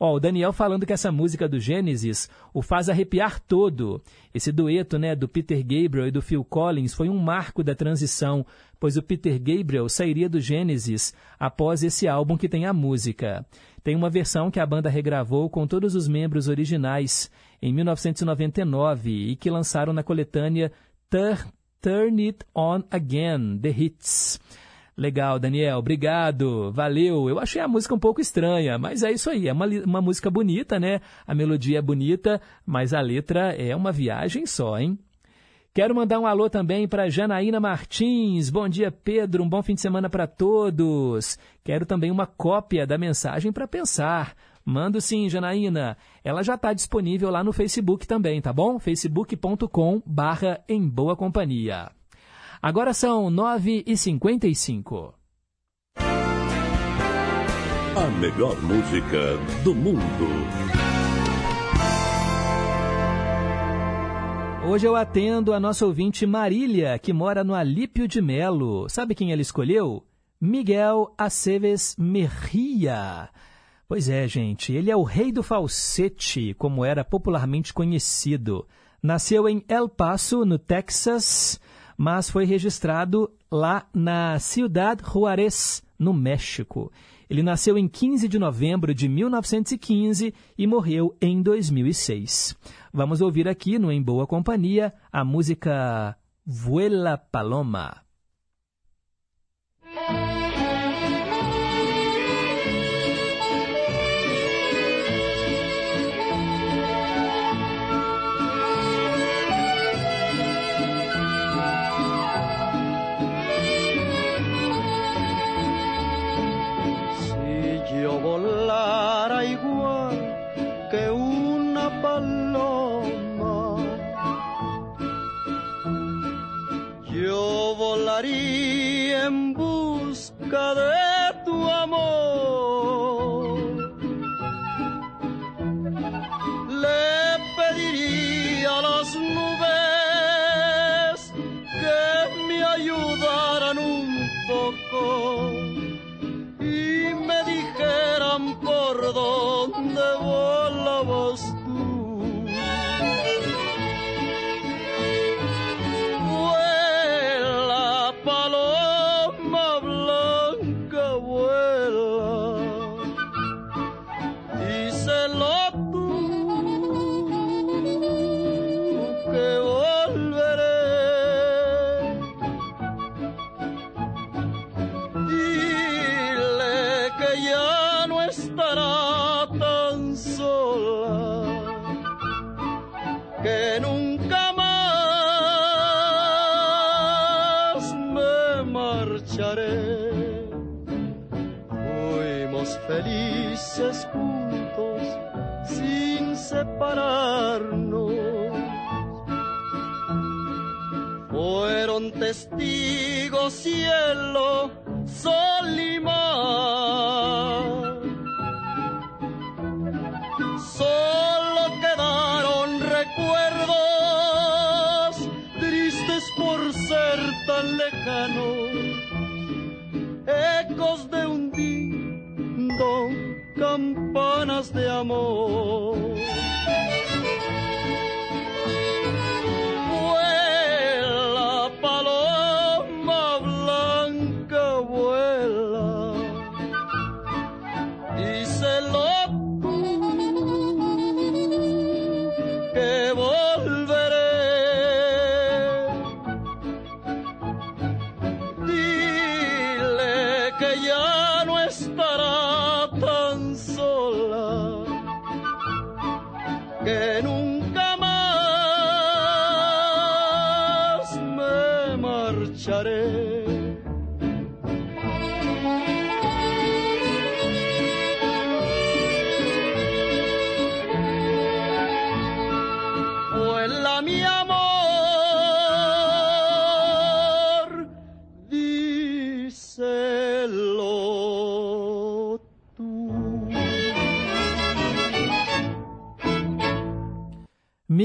Ó, o Daniel falando que essa música do Gênesis o faz arrepiar todo. Esse dueto, né, do Peter Gabriel e do Phil Collins foi um marco da transição, pois o Peter Gabriel sairia do Gênesis após esse álbum que tem a música. Tem uma versão que a banda regravou com todos os membros originais em 1999 e que lançaram na coletânea Tur Turn It On Again, The Hits. Legal, Daniel, obrigado, valeu. Eu achei a música um pouco estranha, mas é isso aí, é uma, uma música bonita, né? A melodia é bonita, mas a letra é uma viagem só, hein? Quero mandar um alô também para Janaína Martins. Bom dia, Pedro. Um bom fim de semana para todos. Quero também uma cópia da mensagem para pensar. Mando sim, Janaína. Ela já está disponível lá no Facebook também, tá bom? facebook.com barra em boa companhia. Agora são 9h55. A melhor música do mundo. Hoje eu atendo a nossa ouvinte Marília, que mora no Alípio de Melo. Sabe quem ela escolheu? Miguel Aceves Merria. Pois é, gente, ele é o rei do falsete, como era popularmente conhecido. Nasceu em El Paso, no Texas, mas foi registrado lá na Ciudad Juárez, no México. Ele nasceu em 15 de novembro de 1915 e morreu em 2006. Vamos ouvir aqui no Em Boa Companhia a música Vuela Paloma. En busca de tu amor. Fueron testigos cielo, sol y mar. Solo quedaron recuerdos tristes por ser tan lejanos, ecos de un dindón, campanas de amor.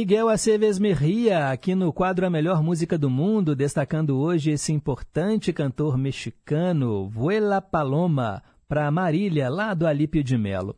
Miguel Aceves Merria, aqui no quadro A Melhor Música do Mundo, destacando hoje esse importante cantor mexicano, Vuela Paloma, para Marília, lá do Alípio de Melo.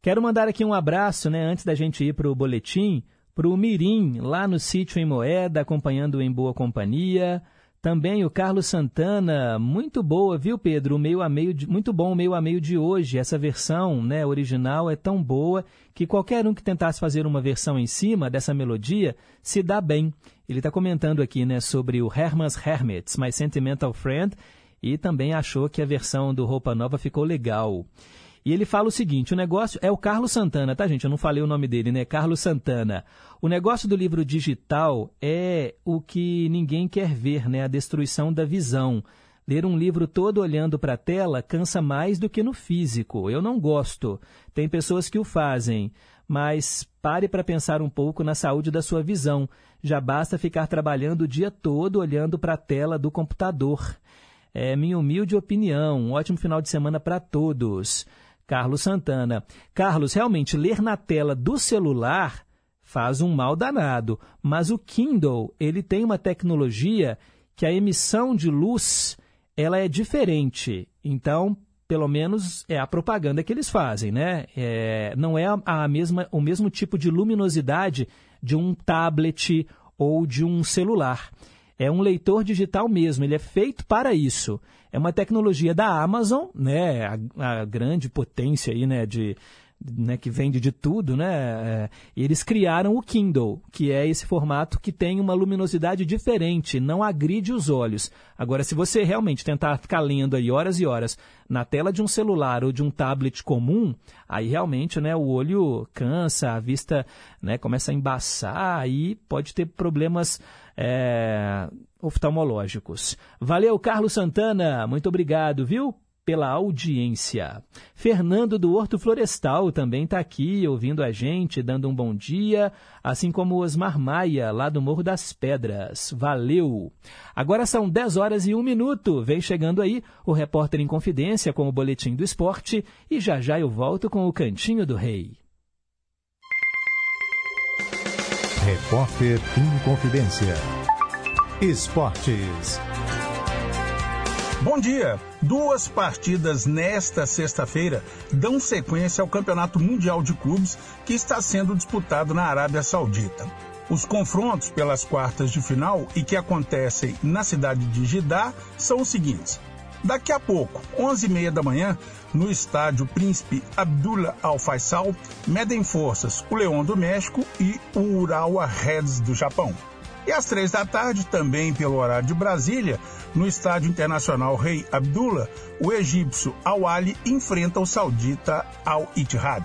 Quero mandar aqui um abraço, né, antes da gente ir para o boletim, para o Mirim, lá no sítio em Moeda, acompanhando em boa companhia. Também o Carlos Santana, muito boa, viu, Pedro? O meio a meio, de, muito bom o meio a meio de hoje. Essa versão, né, original é tão boa que qualquer um que tentasse fazer uma versão em cima dessa melodia se dá bem. Ele está comentando aqui, né, sobre o Herman's Hermits, My Sentimental Friend, e também achou que a versão do Roupa Nova ficou legal. E ele fala o seguinte: o negócio é o Carlos Santana, tá, gente? Eu não falei o nome dele, né? Carlos Santana. O negócio do livro digital é o que ninguém quer ver, né? A destruição da visão. Ler um livro todo olhando para a tela cansa mais do que no físico. Eu não gosto. Tem pessoas que o fazem. Mas pare para pensar um pouco na saúde da sua visão. Já basta ficar trabalhando o dia todo olhando para a tela do computador. É minha humilde opinião. Um ótimo final de semana para todos. Carlos Santana. Carlos, realmente, ler na tela do celular faz um mal danado. Mas o Kindle, ele tem uma tecnologia que a emissão de luz, ela é diferente. Então, pelo menos é a propaganda que eles fazem, né? É, não é a, mesma, o mesmo tipo de luminosidade de um tablet ou de um celular. É um leitor digital mesmo, ele é feito para isso. É uma tecnologia da Amazon, né? A, a grande potência aí, né? De, né, que vende de tudo, né? É, eles criaram o Kindle, que é esse formato que tem uma luminosidade diferente, não agride os olhos. Agora, se você realmente tentar ficar lendo aí horas e horas na tela de um celular ou de um tablet comum, aí realmente, né, o olho cansa, a vista, né, começa a embaçar e pode ter problemas é, oftalmológicos. Valeu, Carlos Santana, muito obrigado, viu? pela audiência. Fernando do Horto Florestal também está aqui ouvindo a gente, dando um bom dia, assim como Osmar Maia, lá do Morro das Pedras. Valeu! Agora são 10 horas e 1 minuto. Vem chegando aí o repórter em confidência com o Boletim do Esporte e já já eu volto com o Cantinho do Rei. Repórter em Confidência. Esportes. Bom dia! Duas partidas nesta sexta-feira dão sequência ao Campeonato Mundial de Clubes que está sendo disputado na Arábia Saudita. Os confrontos pelas quartas de final e que acontecem na cidade de Jeddah são os seguintes. Daqui a pouco, 11h30 da manhã, no estádio Príncipe Abdullah Al Faisal, medem forças o Leão do México e o Urawa Reds do Japão. E às três da tarde, também pelo horário de Brasília, no Estádio Internacional Rei Abdullah, o egípcio Al-Ali enfrenta o saudita Al-Ittihad.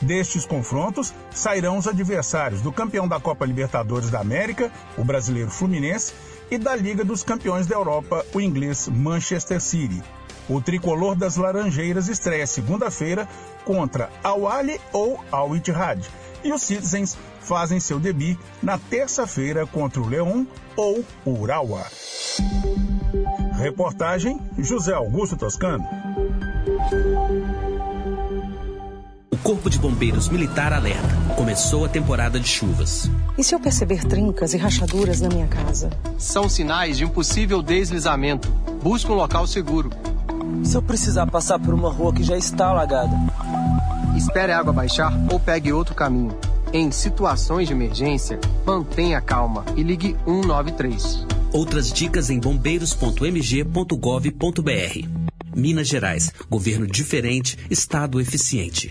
Destes confrontos sairão os adversários do campeão da Copa Libertadores da América, o brasileiro Fluminense, e da Liga dos Campeões da Europa, o inglês Manchester City. O tricolor das Laranjeiras estreia segunda-feira contra Al-Ali ou Al-Ittihad. E os Citizens fazem seu debut na terça-feira contra o Leão ou Urawa. Reportagem José Augusto Toscano. Corpo de Bombeiros Militar alerta. Começou a temporada de chuvas. E se eu perceber trincas e rachaduras na minha casa? São sinais de um possível deslizamento. Busque um local seguro. Se eu precisar passar por uma rua que já está alagada? Espere a água baixar ou pegue outro caminho. Em situações de emergência, mantenha calma e ligue 193. Outras dicas em bombeiros.mg.gov.br. Minas Gerais, governo diferente, estado eficiente.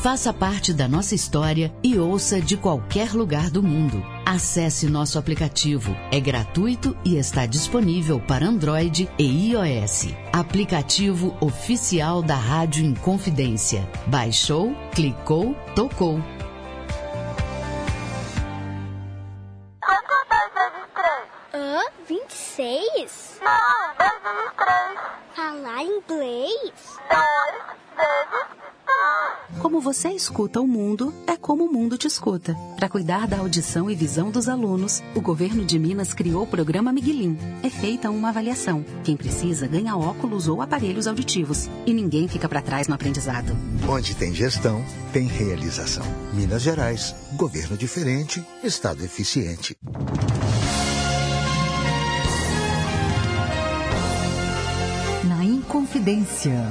Faça parte da nossa história e ouça de qualquer lugar do mundo. Acesse nosso aplicativo. É gratuito e está disponível para Android e iOS. Aplicativo oficial da Rádio Inconfidência. Baixou, clicou, tocou. Hã? 26? Não, 2 vezes 3. Falar inglês? 2 vezes 3. Como você escuta o mundo, é como o mundo te escuta. Para cuidar da audição e visão dos alunos, o governo de Minas criou o programa Miguelim. É feita uma avaliação. Quem precisa ganha óculos ou aparelhos auditivos. E ninguém fica para trás no aprendizado. Onde tem gestão, tem realização. Minas Gerais, governo diferente, estado eficiente. Na Inconfidência.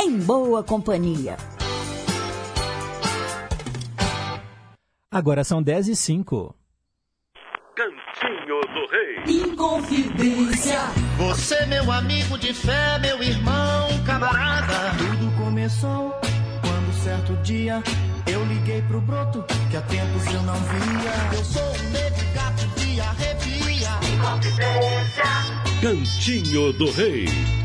Em Boa Companhia. Agora são 10 e 5. Cantinho do Rei. Inconfidência. Você, meu amigo de fé, meu irmão, camarada. Tudo começou quando certo dia eu liguei pro broto que há tempos eu não via. Eu sou um negro gato de arrepia. Inconfidência. Cantinho do Rei.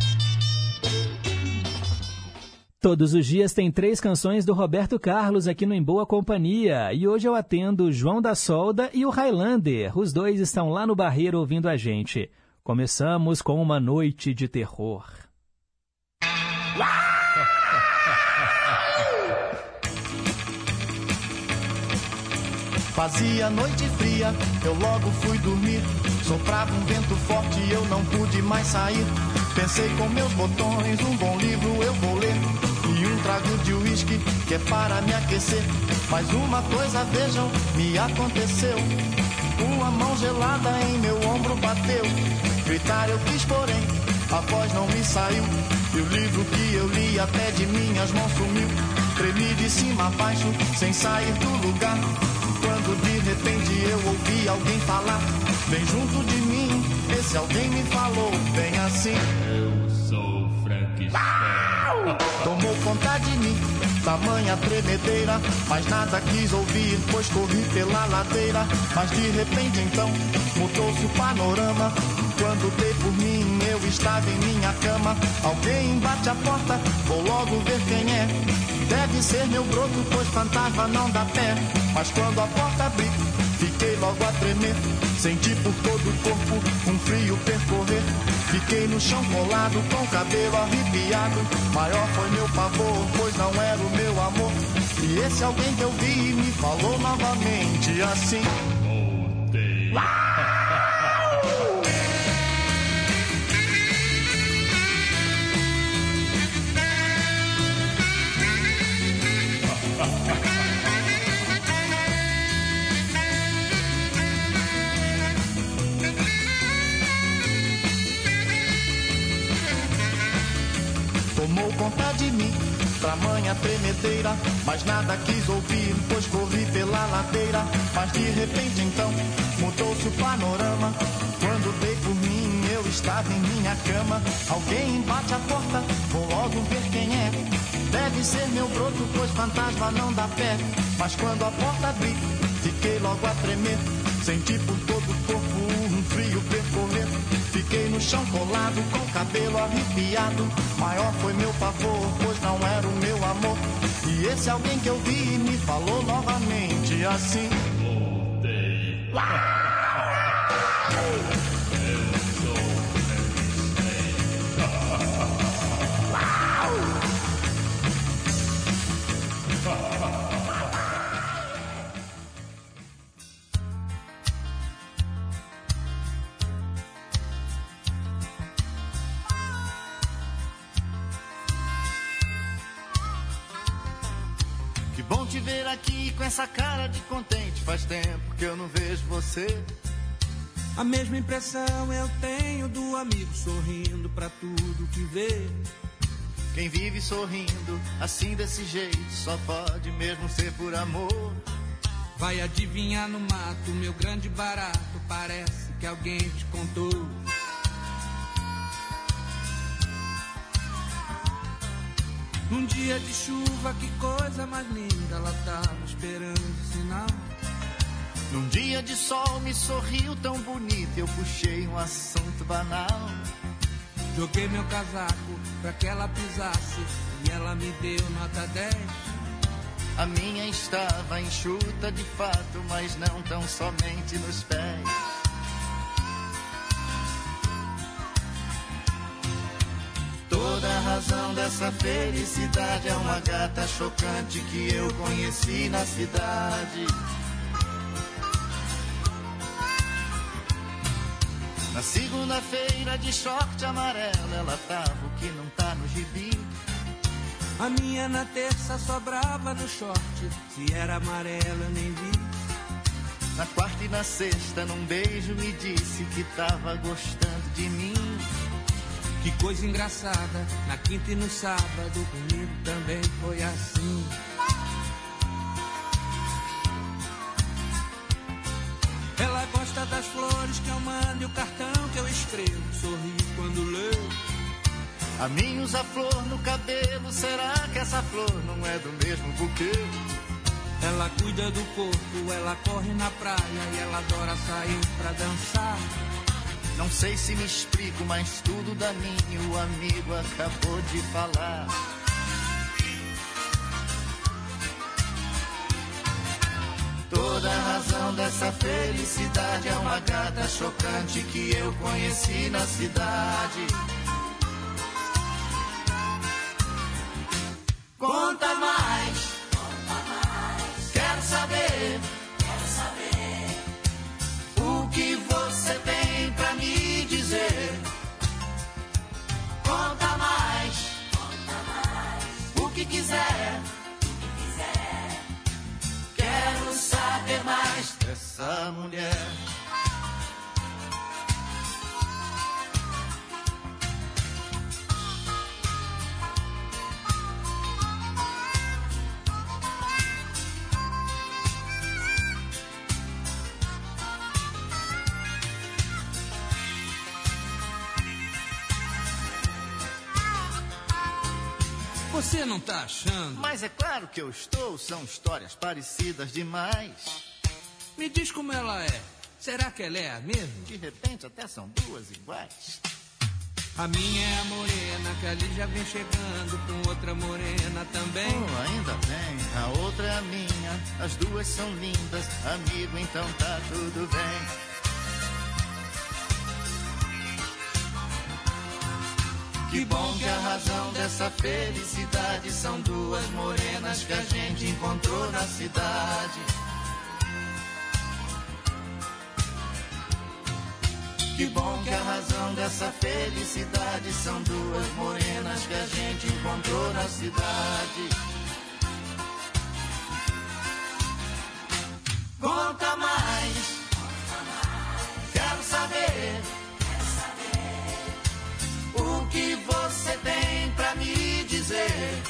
Todos os dias tem três canções do Roberto Carlos aqui no Em Boa Companhia. E hoje eu atendo o João da Solda e o Highlander. Os dois estão lá no Barreiro ouvindo a gente. Começamos com uma noite de terror. Fazia noite fria, eu logo fui dormir. Soprava um vento forte eu não pude mais sair. Pensei com meus botões, um bom livro eu vou ler. Trago de uísque que é para me aquecer. Mas uma coisa, vejam, me aconteceu. Uma mão gelada em meu ombro bateu. Gritar eu quis, porém, a voz não me saiu. E o livro que eu li até de minhas mãos sumiu. Tremi de cima a baixo, sem sair do lugar. Quando de repente eu ouvi alguém falar, bem junto de mim, esse alguém me falou, bem assim. Eu sou Tomou conta de mim, tamanha tremedeira, mas nada quis ouvir, pois corri pela ladeira. Mas de repente então mudou-se o panorama. Quando dei por mim, eu estava em minha cama. Alguém bate a porta, vou logo ver quem é. Deve ser meu broto, pois fantasma não dá pé. Mas quando a porta abri, fiquei logo a tremer. Senti por todo o corpo um frio percorrer. Fiquei no chão colado, com o cabelo arrepiado. Maior foi meu pavor, pois não era o meu amor. E esse alguém que eu vi me falou novamente assim. Voltei. Tomou conta de mim, tamanha tremedeira, mas nada quis ouvir, pois corri pela ladeira. Mas de repente então mudou-se o panorama. Quando dei por mim, eu estava em minha cama. Alguém bate a porta, vou logo ver quem é. Deve ser meu broto, pois fantasma não dá pé. Mas quando a porta abri, fiquei logo a tremer. Senti por todo o corpo um frio percorrer. Fiquei no chão colado, com o cabelo arrepiado. Maior foi meu pavor, pois não era o meu amor. E esse alguém que eu vi me falou novamente assim. Voltei. Faz tempo que eu não vejo você. A mesma impressão eu tenho do amigo sorrindo pra tudo que vê. Quem vive sorrindo assim desse jeito só pode mesmo ser por amor. Vai adivinhar no mato, meu grande barato. Parece que alguém te contou. Num dia de chuva, que coisa mais linda. Ela tava esperando o sinal. Num dia de sol me sorriu tão bonito, eu puxei um assunto banal. Joguei meu casaco pra que ela pisasse e ela me deu nota 10. A minha estava enxuta de fato, mas não tão somente nos pés. Toda a razão dessa felicidade é uma gata chocante que eu conheci na cidade. Segunda-feira de short amarelo, ela tava o que não tá no gibi. A minha na terça sobrava no short. Se era amarelo eu nem vi. Na quarta e na sexta, num beijo, me disse que tava gostando de mim. Que coisa engraçada, na quinta e no sábado comigo também foi assim. Ela gosta das flores que eu mando e o cartão que eu escrevo. Sorri quando leio. A mim usa flor no cabelo, será que essa flor não é do mesmo buquê? Ela cuida do corpo, ela corre na praia e ela adora sair pra dançar. Não sei se me explico, mas tudo da mim o amigo acabou de falar. Toda a razão dessa felicidade é uma gata chocante que eu conheci na cidade. Conta mais, quero saber, quero saber. O que você dessa mulher. Você não tá achando? Mas é claro que eu estou, são histórias parecidas demais. Me diz como ela é. Será que ela é a mesma? De repente até são duas iguais. A minha é a morena, que ali já vem chegando com outra morena também. Oh, ainda bem, a outra é a minha, as duas são lindas, amigo, então tá tudo bem. Que bom que a razão dessa felicidade são duas morenas que a gente encontrou na cidade. Que bom que a razão dessa felicidade são duas morenas que a gente encontrou na cidade. Conta mais, quero saber. O que você tem pra me dizer?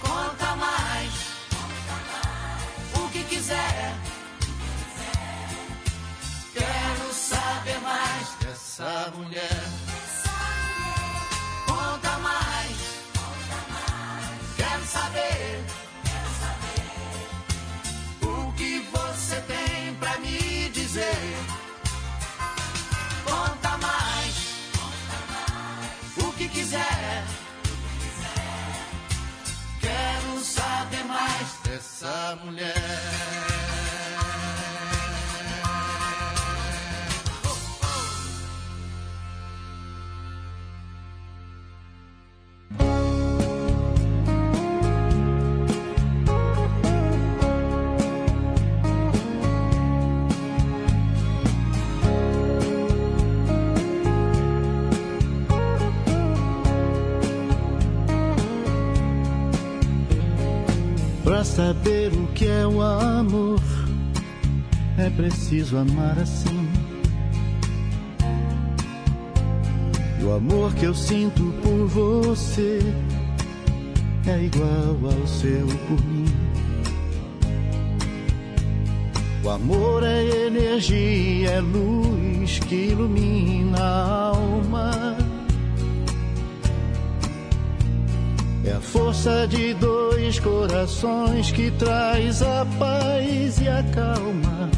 Conta mais, o que quiser. Mais dessa mulher. Conta mais, quero saber. O que você tem pra me dizer? Conta mais, o que quiser. Quero saber mais dessa mulher. Saber o que é o amor, é preciso amar assim. E o amor que eu sinto por você é igual ao seu por mim. O amor é energia, é luz que ilumina a alma. É a força de dois corações que traz a paz e a calma.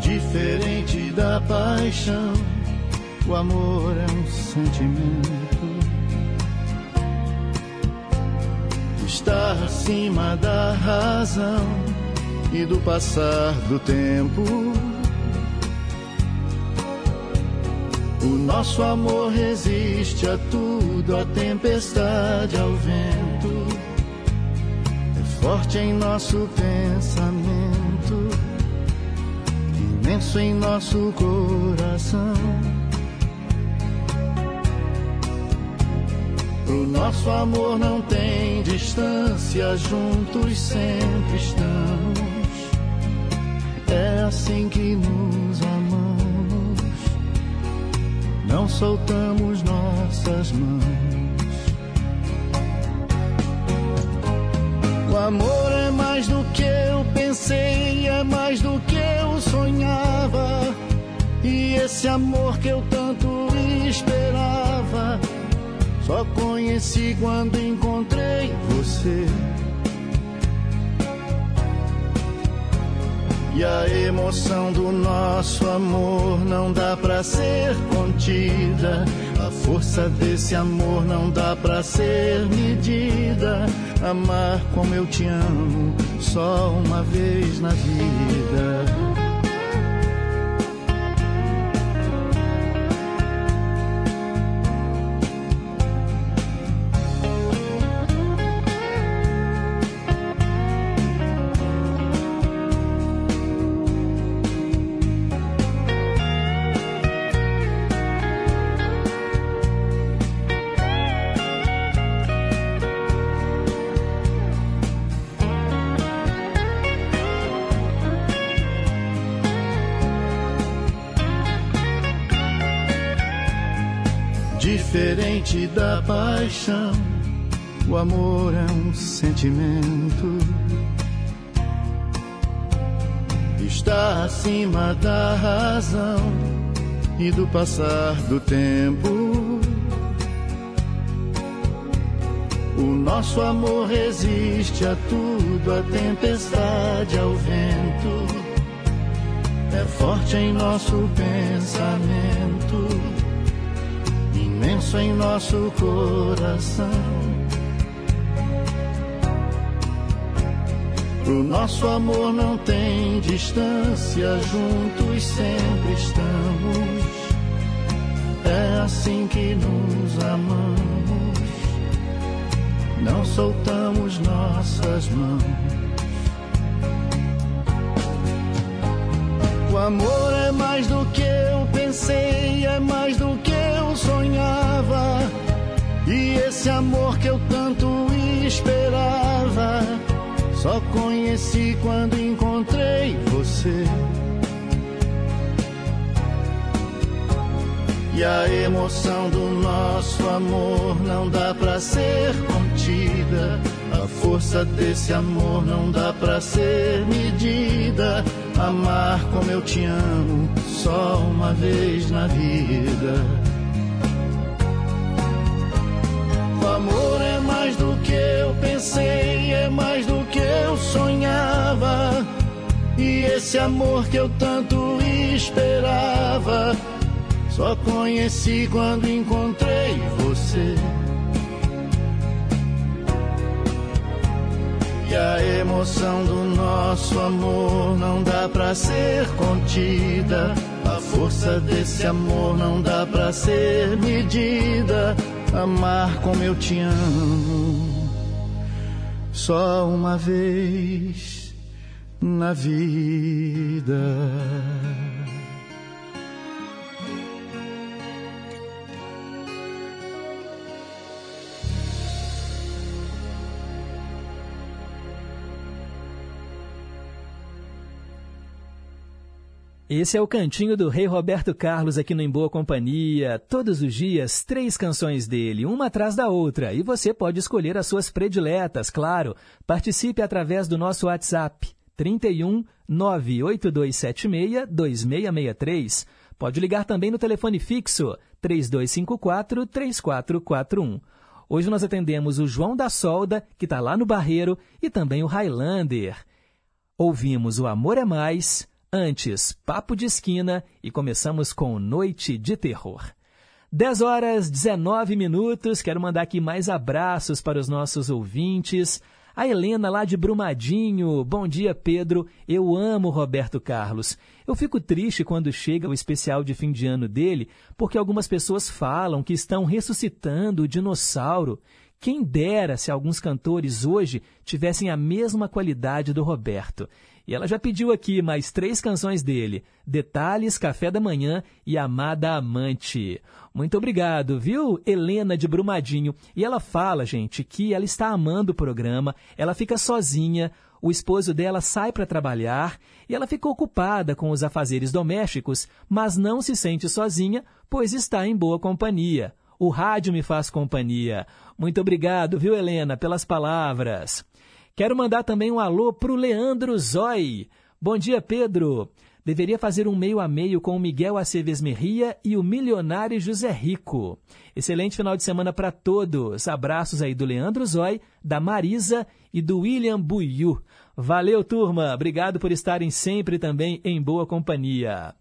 Diferente da paixão, o amor é um sentimento. Está acima da razão e do passar do tempo. O nosso amor resiste a tudo, a tempestade, ao vento. É forte em nosso pensamento, imenso em nosso coração. Pro nosso amor não tem distância, juntos sempre estamos. É assim que nos amamos. Não soltamos nossas mãos. O amor é mais do que eu pensei, é mais do que eu sonhava. E esse amor que eu tanto esperava, só conheci quando encontrei você. E a emoção do nosso amor não dá pra ser contida. A força desse amor não dá pra ser medida. Amar como eu te amo, só uma vez na vida. Diferente da paixão, o amor é um sentimento. Está acima da razão e do passar do tempo. O nosso amor resiste a tudo, a tempestade, ao vento. É forte em nosso pensamento em nosso coração. Pro nosso amor não tem distância, juntos sempre estamos. É assim que nos amamos, não soltamos nossas mãos. O amor é mais do que eu pensei, é mais do que sonhava. E esse amor que eu tanto esperava, só conheci quando encontrei você. E a emoção do nosso amor não dá pra ser contida. A força desse amor não dá pra ser medida. Amar como eu te amo, só uma vez na vida. Amor é mais do que eu pensei, é mais do que eu sonhava. E esse amor que eu tanto esperava, só conheci quando encontrei você. E a emoção do nosso amor não dá pra ser contida. A força desse amor não dá pra ser medida. Amar como eu te amo, só uma vez na vida. Esse é o cantinho do Rei Roberto Carlos aqui no Em Boa Companhia. Todos os dias, três canções dele, uma atrás da outra. E você pode escolher as suas prediletas, claro. Participe através do nosso WhatsApp, 31 98276 2663. Pode ligar também no telefone fixo, 3254 3441. Hoje nós atendemos o João da Solda, que está lá no Barreiro, e também o Highlander. Ouvimos o Amor é Mais Antes, Papo de Esquina e começamos com Noite de Terror. 10 horas 19 minutos. Quero mandar aqui mais abraços para os nossos ouvintes. A Helena lá de Brumadinho. Bom dia, Pedro. Eu amo Roberto Carlos. Eu fico triste quando chega o especial de fim de ano dele, porque algumas pessoas falam que estão ressuscitando o dinossauro. Quem dera se alguns cantores hoje tivessem a mesma qualidade do Roberto. E ela já pediu aqui mais três canções dele: Detalhes, Café da Manhã e Amada Amante. Muito obrigado, viu, Helena de Brumadinho? E ela fala, gente, que ela está amando o programa, ela fica sozinha. O esposo dela sai para trabalhar e ela fica ocupada com os afazeres domésticos, mas não se sente sozinha, pois está em boa companhia. O rádio me faz companhia. Muito obrigado, viu, Helena, pelas palavras. Quero mandar também um alô para o Leandro Zói. Bom dia, Pedro. Deveria fazer um meio a meio com o Miguel Aceves Merria e o milionário José Rico. Excelente final de semana para todos. Abraços aí do Leandro Zói, da Marisa e do William Buiu. Valeu, turma. Obrigado por estarem sempre também em boa companhia.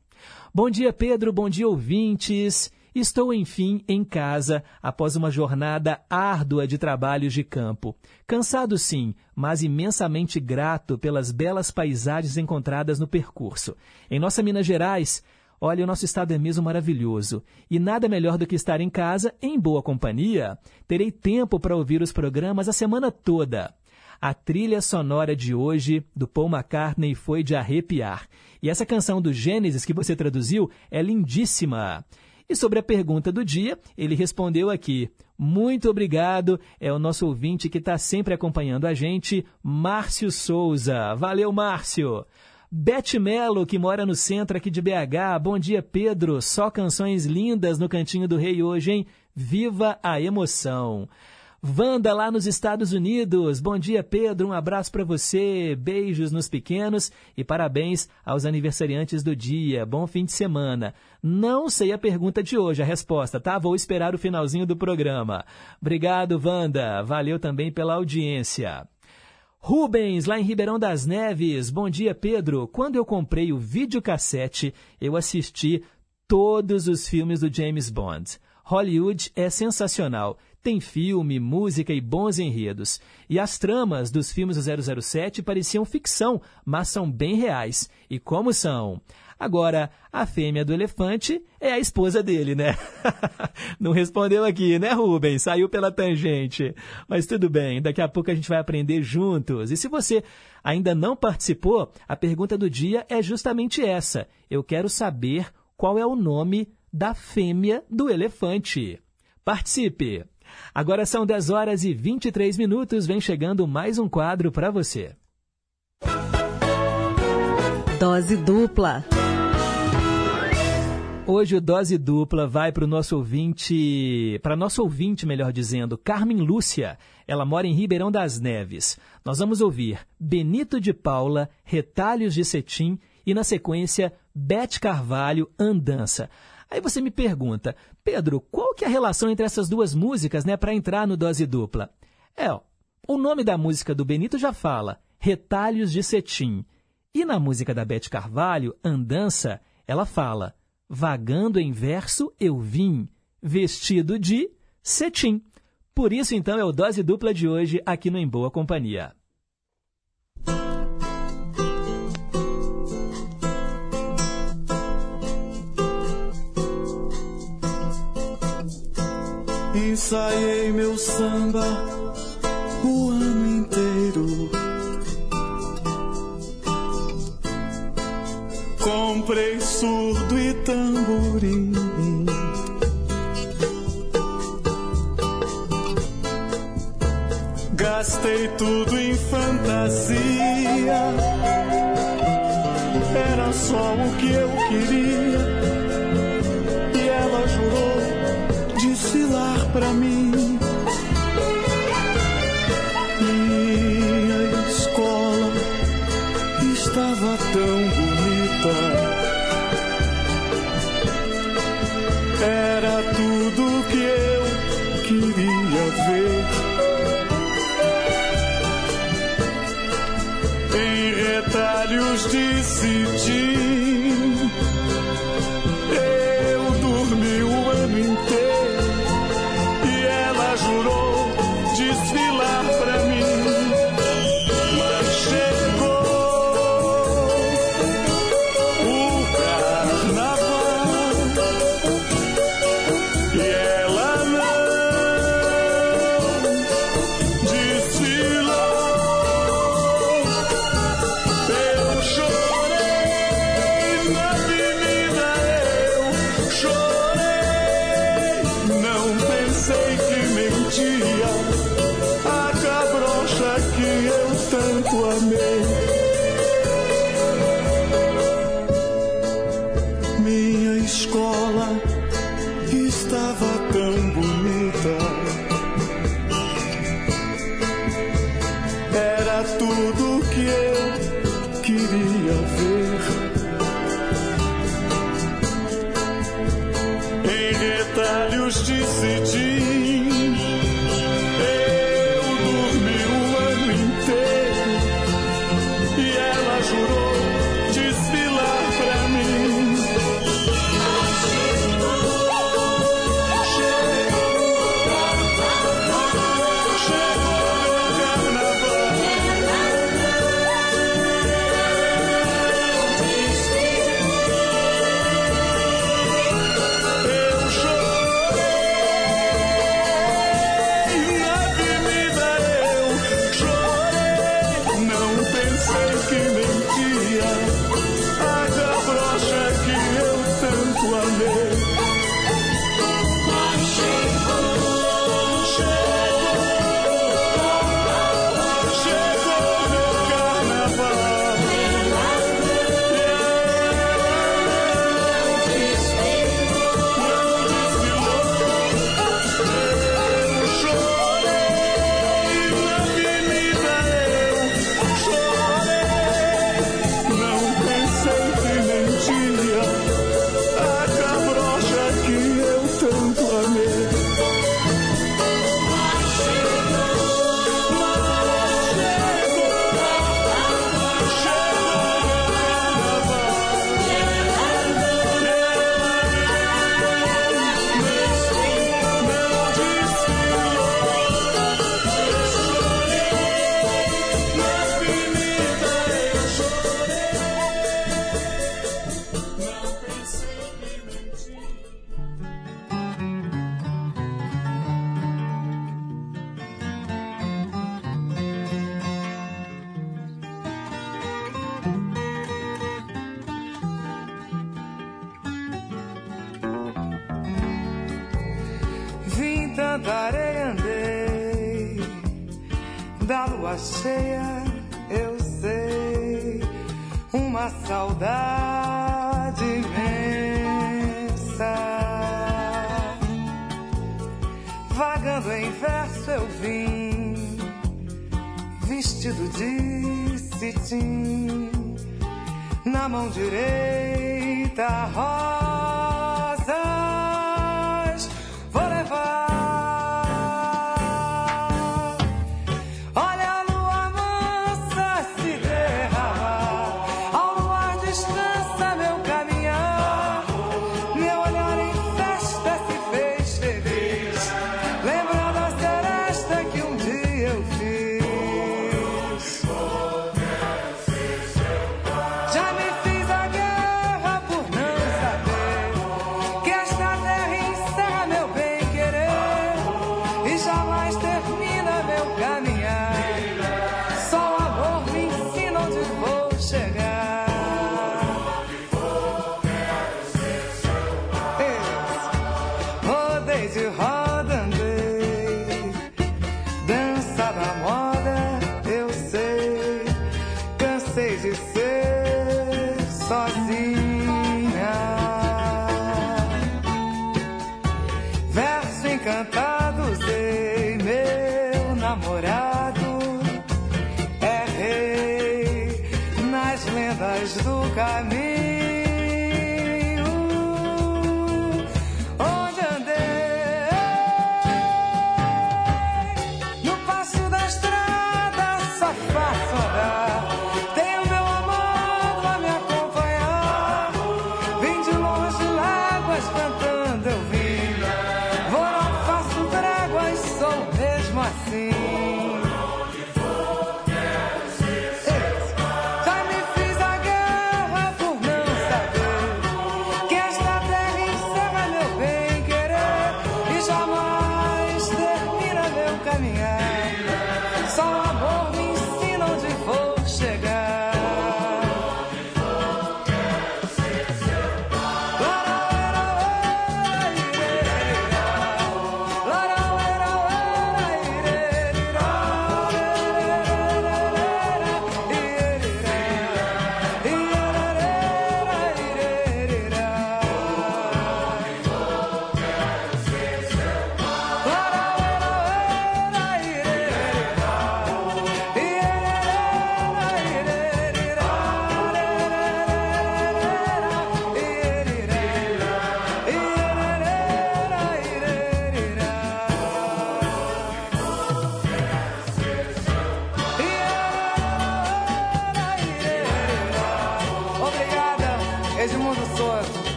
Bom dia, Pedro. Bom dia, ouvintes. Estou, enfim, em casa após uma jornada árdua de trabalhos de campo. Cansado, sim, mas imensamente grato pelas belas paisagens encontradas no percurso. Em nossa Minas Gerais, olha, o nosso estado é mesmo maravilhoso. E nada melhor do que estar em casa, em boa companhia. Terei tempo para ouvir os programas a semana toda. A trilha sonora de hoje do Paul McCartney foi de arrepiar. E essa canção do Gênesis que você traduziu é lindíssima. E sobre a pergunta do dia, ele respondeu aqui. Muito obrigado, é o nosso ouvinte que está sempre acompanhando a gente, Márcio Souza. Valeu, Márcio! Beth Melo, que mora no centro aqui de BH. Bom dia, Pedro. Só canções lindas no Cantinho do Rei hoje, hein? Viva a emoção! Wanda, lá nos Estados Unidos. Bom dia, Pedro. Um abraço para você. Beijos nos pequenos e parabéns aos aniversariantes do dia. Bom fim de semana. Não sei a pergunta de hoje, a resposta, tá? Vou esperar o finalzinho do programa. Obrigado, Wanda. Valeu também pela audiência. Rubens, lá em Ribeirão das Neves. Bom dia, Pedro. Quando eu comprei o videocassete, eu assisti todos os filmes do James Bond. Hollywood é sensacional. Tem filme, música e bons enredos. E as tramas dos filmes do 007 pareciam ficção, mas são bem reais. E como são? Agora, a fêmea do elefante é a esposa dele, né? Não respondeu aqui, né, Rubens? Saiu pela tangente. Mas tudo bem, daqui a pouco a gente vai aprender juntos. E se você ainda não participou, a pergunta do dia é justamente essa. Eu quero saber qual é o nome da fêmea do elefante. Participe! Agora são 10 horas e 23 minutos, vem chegando mais um quadro para você. Dose dupla. Hoje o Dose Dupla vai para o nosso ouvinte, para nosso ouvinte, melhor dizendo, Carmen Lúcia. Ela mora em Ribeirão das Neves. Nós vamos ouvir Benito de Paula, Retalhos de Cetim e, na sequência, Bete Carvalho, Andança. Aí você me pergunta, Pedro, qual que é a relação entre essas duas músicas, né, para entrar no dose dupla? É, ó, o nome da música do Benito já fala, Retalhos de Cetim. E na música da Bete Carvalho, Andança, ela fala, Vagando em verso eu vim, vestido de cetim. Por isso, então, é o dose dupla de hoje aqui no Em Boa Companhia. Ensaiei meu samba o ano inteiro. Comprei surdo e tamborim. Gastei tudo em fantasia. Era só o que eu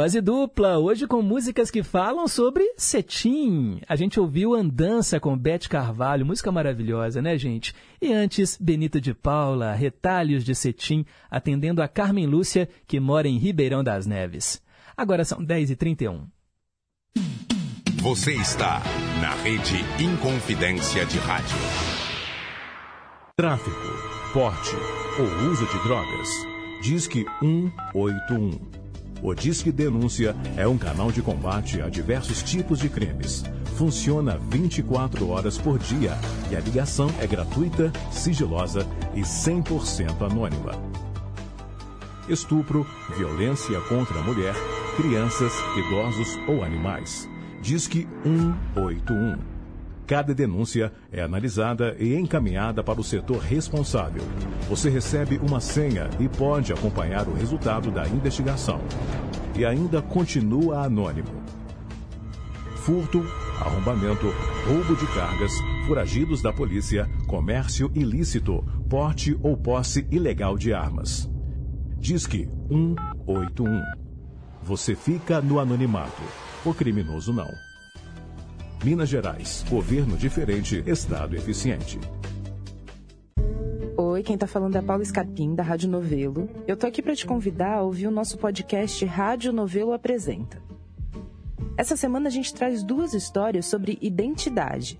Dose dupla, hoje com músicas que falam sobre cetim. A gente ouviu Andança com Beth Carvalho, música maravilhosa, né, gente? E antes, Benito de Paula, Retalhos de Cetim, atendendo a Carmen Lúcia, que mora em Ribeirão das Neves. Agora são 10h31. Você está na rede Inconfidência de Rádio. Tráfico, porte ou uso de drogas. Disque 181. O Disque Denúncia é um canal de combate a diversos tipos de crimes. Funciona 24 horas por dia e a ligação é gratuita, sigilosa e 100% anônima. Estupro, violência contra a mulher, crianças, idosos ou animais. Disque 181. Cada denúncia é analisada e encaminhada para o setor responsável. Você recebe uma senha e pode acompanhar o resultado da investigação. E ainda continua anônimo. Furto, arrombamento, roubo de cargas, foragidos da polícia, comércio ilícito, porte ou posse ilegal de armas. Disque 181. Você fica no anonimato. O criminoso não. Minas Gerais. Governo diferente, Estado eficiente. Oi, quem tá falando é Paula Escarpim, da Rádio Novelo. Eu tô aqui para te convidar a ouvir o nosso podcast Rádio Novelo Apresenta. Essa semana a gente traz duas histórias sobre identidade.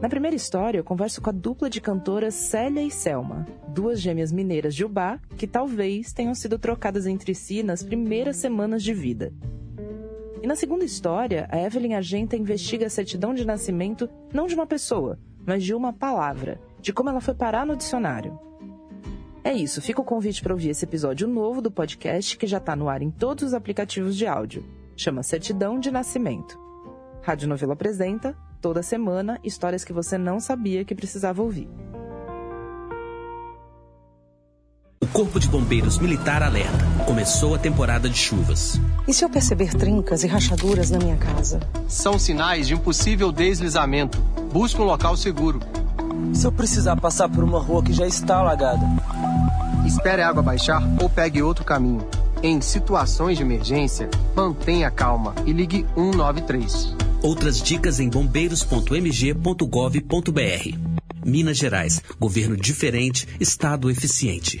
Na primeira história, eu converso com a dupla de cantoras Célia e Selma, duas gêmeas mineiras de Ubá que talvez tenham sido trocadas entre si nas primeiras semanas de vida. E na segunda história, a Evelyn Argenta investiga a certidão de nascimento não de uma pessoa, mas de uma palavra, de como ela foi parar no dicionário. É isso, fica o convite para ouvir esse episódio novo do podcast que já está no ar em todos os aplicativos de áudio. Chama Certidão de Nascimento. Rádio Novela apresenta, toda semana, histórias que você não sabia que precisava ouvir. O Corpo de Bombeiros Militar alerta. Começou a temporada de chuvas. E se eu perceber trincas e rachaduras na minha casa? São sinais de um possível deslizamento. Busque um local seguro. Se eu precisar passar por uma rua que já está alagada? Espere a água baixar ou pegue outro caminho. Em situações de emergência, mantenha calma e ligue 193. Outras dicas em bombeiros.mg.gov.br. Minas Gerais. Governo diferente, Estado eficiente.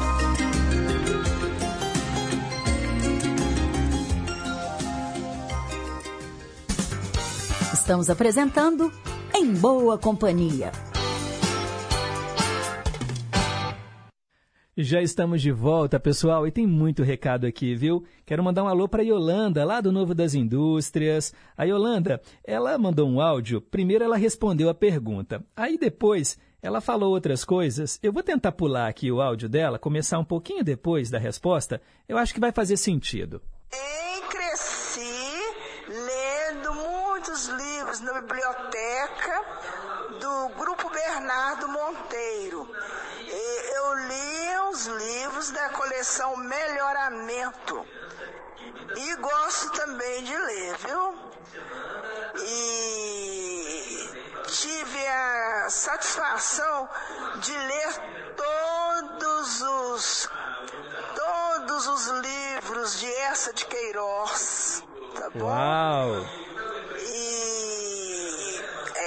Estamos apresentando Em Boa Companhia. Já estamos de volta, pessoal, e tem muito recado aqui, viu? Quero mandar um alô para Yolanda, lá do Novo das Indústrias. A Yolanda, ela mandou um áudio. Primeiro ela respondeu a pergunta. Aí depois ela falou outras coisas. Eu vou tentar pular aqui o áudio dela, começar um pouquinho depois da resposta. Eu acho que vai fazer sentido. Eu cresci lendo muitos livros biblioteca do Grupo Bernardo Monteiro. E Eu li os livros da coleção Melhoramento. E gosto também de ler, viu? E tive a satisfação de ler todos os todos os livros de Essa de Queiroz, tá bom? Uau!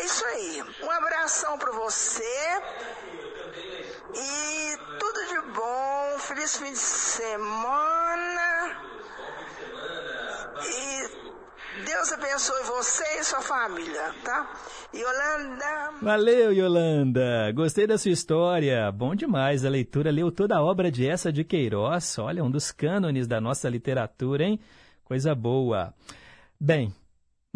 É isso aí. Um abração para você. E tudo de bom. Feliz fim de semana. E Deus Deus abençoe você e sua família, tá? Yolanda. Valeu, Yolanda. Gostei da sua história. Bom demais. A leitura leu toda a obra de essa de Queiroz. Olha, um dos cânones da nossa literatura, hein? Coisa boa. Bem,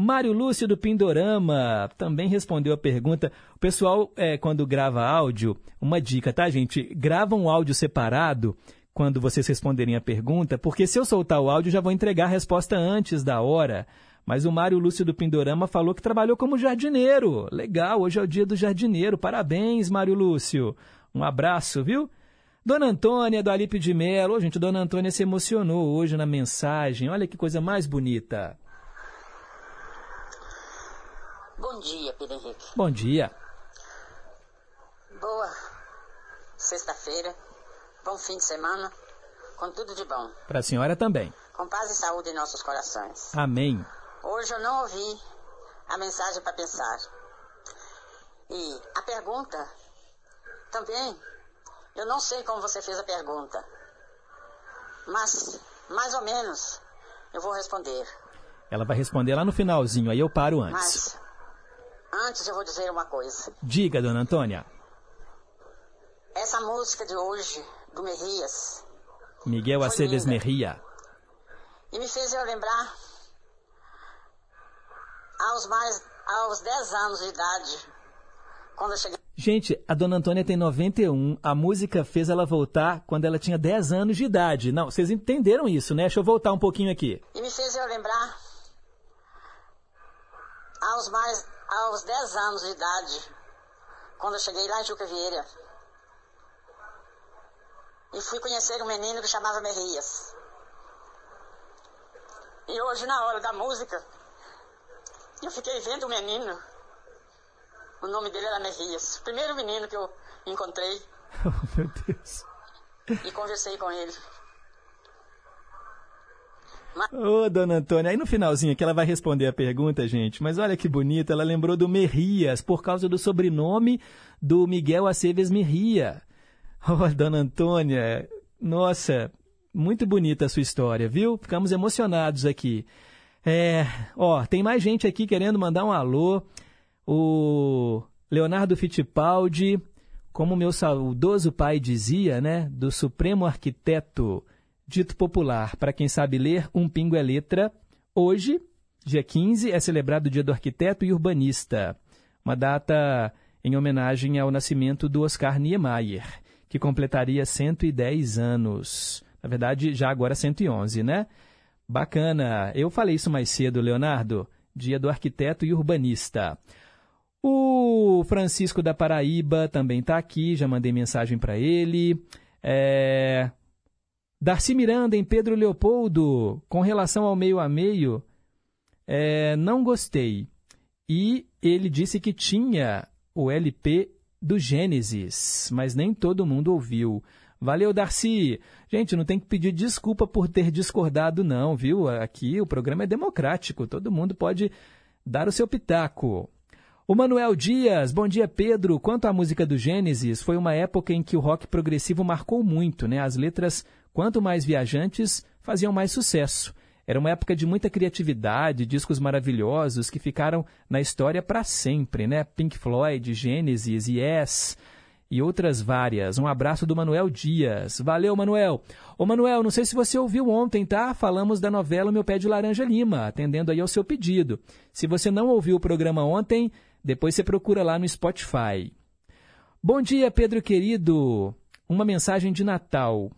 Mário Lúcio do Pindorama também respondeu a pergunta. O pessoal, é, quando grava áudio, uma dica, tá, gente? Grava um áudio separado quando vocês responderem a pergunta, porque se eu soltar o áudio, já vou entregar a resposta antes da hora. Mas o Mário Lúcio do Pindorama falou que trabalhou como jardineiro. Legal, hoje é o dia do jardineiro. Parabéns, Mário Lúcio. Um abraço, viu? Dona Antônia do Alipe de Melo. Oh, gente, Dona Antônia se emocionou hoje na mensagem. Olha que coisa mais bonita. Bom dia, Pedro Henrique. Bom dia. Boa sexta-feira. Bom fim de semana. Com tudo de bom. Para a senhora também. Com paz e saúde em nossos corações. Amém. Hoje eu não ouvi a mensagem para pensar. E a pergunta também, eu não sei como você fez a pergunta, mas mais ou menos eu vou responder. Ela vai responder lá no finalzinho, aí eu paro antes. Mas antes eu vou dizer uma coisa. Diga, dona Antônia. Essa música de hoje, do Merrias. Miguel Aceves Merria. E me fez eu lembrar aos mais aos 10 anos de idade, quando eu cheguei. Gente, a dona Antônia tem 91. A música fez ela voltar quando ela tinha 10 anos de idade. Não, vocês entenderam isso, né? Deixa eu voltar um pouquinho aqui. E me fez eu lembrar aos mais aos 10 anos de idade, quando eu cheguei lá em Juca Vieira. E fui conhecer um menino que chamava Merrias. E hoje, na hora da música, eu fiquei vendo o menino. O nome dele era Merrias. O primeiro menino que eu encontrei. Oh, meu Deus. E conversei com ele. Ô, dona Antônia, aí no finalzinho aqui ela vai responder a pergunta, gente. Mas olha que bonita, ela lembrou do Merrias, por causa do sobrenome do Miguel Aceves Merria. Oh, dona Antônia, nossa, muito bonita a sua história, viu? Ficamos emocionados aqui. É, ó, tem mais gente aqui querendo mandar um alô. O Leonardo Fittipaldi, como meu saudoso pai dizia, né, do Supremo Arquiteto, dito popular, para quem sabe ler, um pingo é letra. Hoje, dia 15, é celebrado o Dia do Arquiteto e Urbanista, uma data em homenagem ao nascimento do Oscar Niemeyer, que completaria 110 anos. Na verdade, já agora 111, né? Bacana. Eu falei isso mais cedo, Leonardo. Dia do Arquiteto e Urbanista. O Francisco da Paraíba também está aqui, já mandei mensagem para ele. É... Darcy Miranda em Pedro Leopoldo, com relação ao meio a meio, é... não gostei. E ele disse que tinha o LP do Gênesis, mas nem todo mundo ouviu. Valeu, Darcy. Gente, não tem que pedir desculpa por ter discordado, não, viu? Aqui o programa é democrático, todo mundo pode dar o seu pitaco. O Manuel Dias, bom dia, Pedro. Quanto à música do Gênesis, foi uma época em que o rock progressivo marcou muito, né? As letras, quanto mais viajantes, faziam mais sucesso. Era uma época de muita criatividade, discos maravilhosos que ficaram na história para sempre, né? Pink Floyd, Gênesis, Yes e outras várias. Um abraço do Manuel Dias. Valeu, Manuel. Ô, Manuel, não sei se você ouviu ontem, tá? Falamos da novela Meu Pé de Laranja Lima, atendendo aí ao seu pedido. Se você não ouviu o programa ontem, depois você procura lá no Spotify. Bom dia, Pedro querido. Uma mensagem de Natal.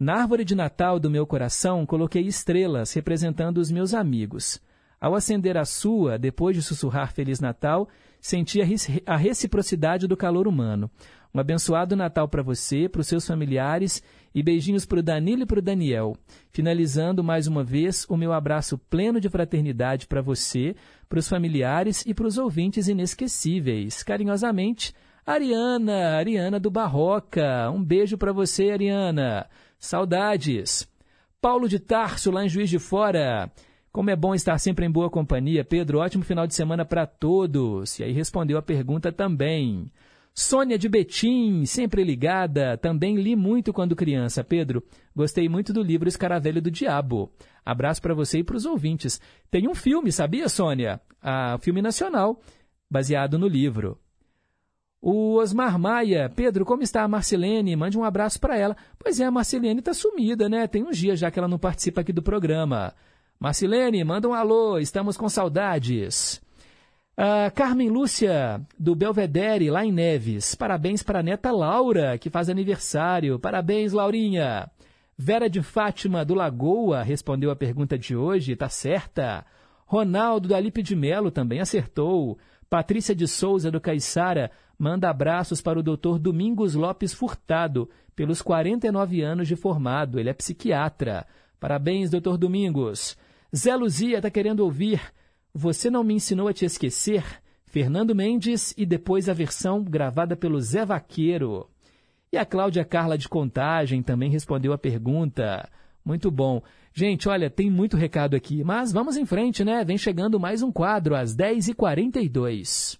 Na árvore de Natal do meu coração coloquei estrelas representando os meus amigos. Ao acender a sua, depois de sussurrar Feliz Natal, senti a reciprocidade do calor humano. Um abençoado Natal para você, para os seus familiares e beijinhos para o Danilo e para o Daniel. Finalizando mais uma vez o meu abraço pleno de fraternidade para você, para os familiares e para os ouvintes inesquecíveis. Carinhosamente, Ariana, Ariana do Barroca. Um beijo para você, Ariana. Saudades. Paulo de Tarso, lá em Juiz de Fora. Como é bom estar sempre em boa companhia, Pedro. Ótimo final de semana para todos. E aí respondeu a pergunta também. Sônia de Betim, sempre ligada, também li muito quando criança. Pedro, gostei muito do livro Escaravelho do Diabo. Abraço para você e para os ouvintes. Tem um filme, sabia, Sônia? Ah, filme nacional, baseado no livro. O Osmar Maia, Pedro, como está a Marcelene? Mande um abraço para ela. Pois é, a Marcelene está sumida, né? Tem uns dias já que ela não participa aqui do programa. Marcelene, manda um alô, estamos com saudades. Uh, Carmen Lúcia, do Belvedere, lá em Neves. Parabéns para a neta Laura, que faz aniversário. Parabéns, Laurinha. Vera de Fátima, do Lagoa, respondeu a pergunta de hoje, tá certa. Ronaldo, do Alipe de Melo, também acertou. Patrícia de Souza, do Caiçara, manda abraços para o doutor Domingos Lopes Furtado, pelos 49 anos de formado. Ele é psiquiatra. Parabéns, doutor Domingos. Zé Luzia está querendo ouvir Você Não Me Ensinou a Te Esquecer, Fernando Mendes e depois a versão gravada pelo Zé Vaqueiro. E a Cláudia Carla de Contagem também respondeu a pergunta. Muito bom. Gente, olha, tem muito recado aqui, mas vamos em frente, né? Vem chegando mais um quadro às 10h42.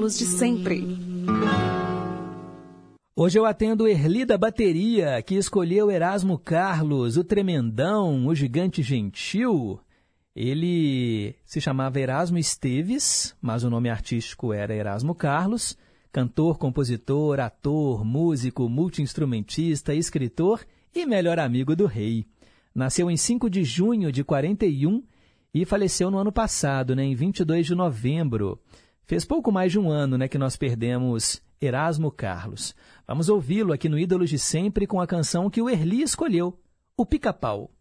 De sempre. Hoje eu atendo Erli da Bateria, que escolheu Erasmo Carlos, o tremendão, o gigante gentil. Ele se chamava Erasmo Esteves, mas o nome artístico era Erasmo Carlos. Cantor, compositor, ator, músico, multiinstrumentista, escritor e melhor amigo do rei. Nasceu em 5 de junho de 41 e faleceu no ano passado, né, em 22 de novembro. Fez pouco mais de um ano né, que nós perdemos Erasmo Carlos. Vamos ouvi-lo aqui no Ídolos de Sempre com a canção que o Erli escolheu, o Pica-Pau.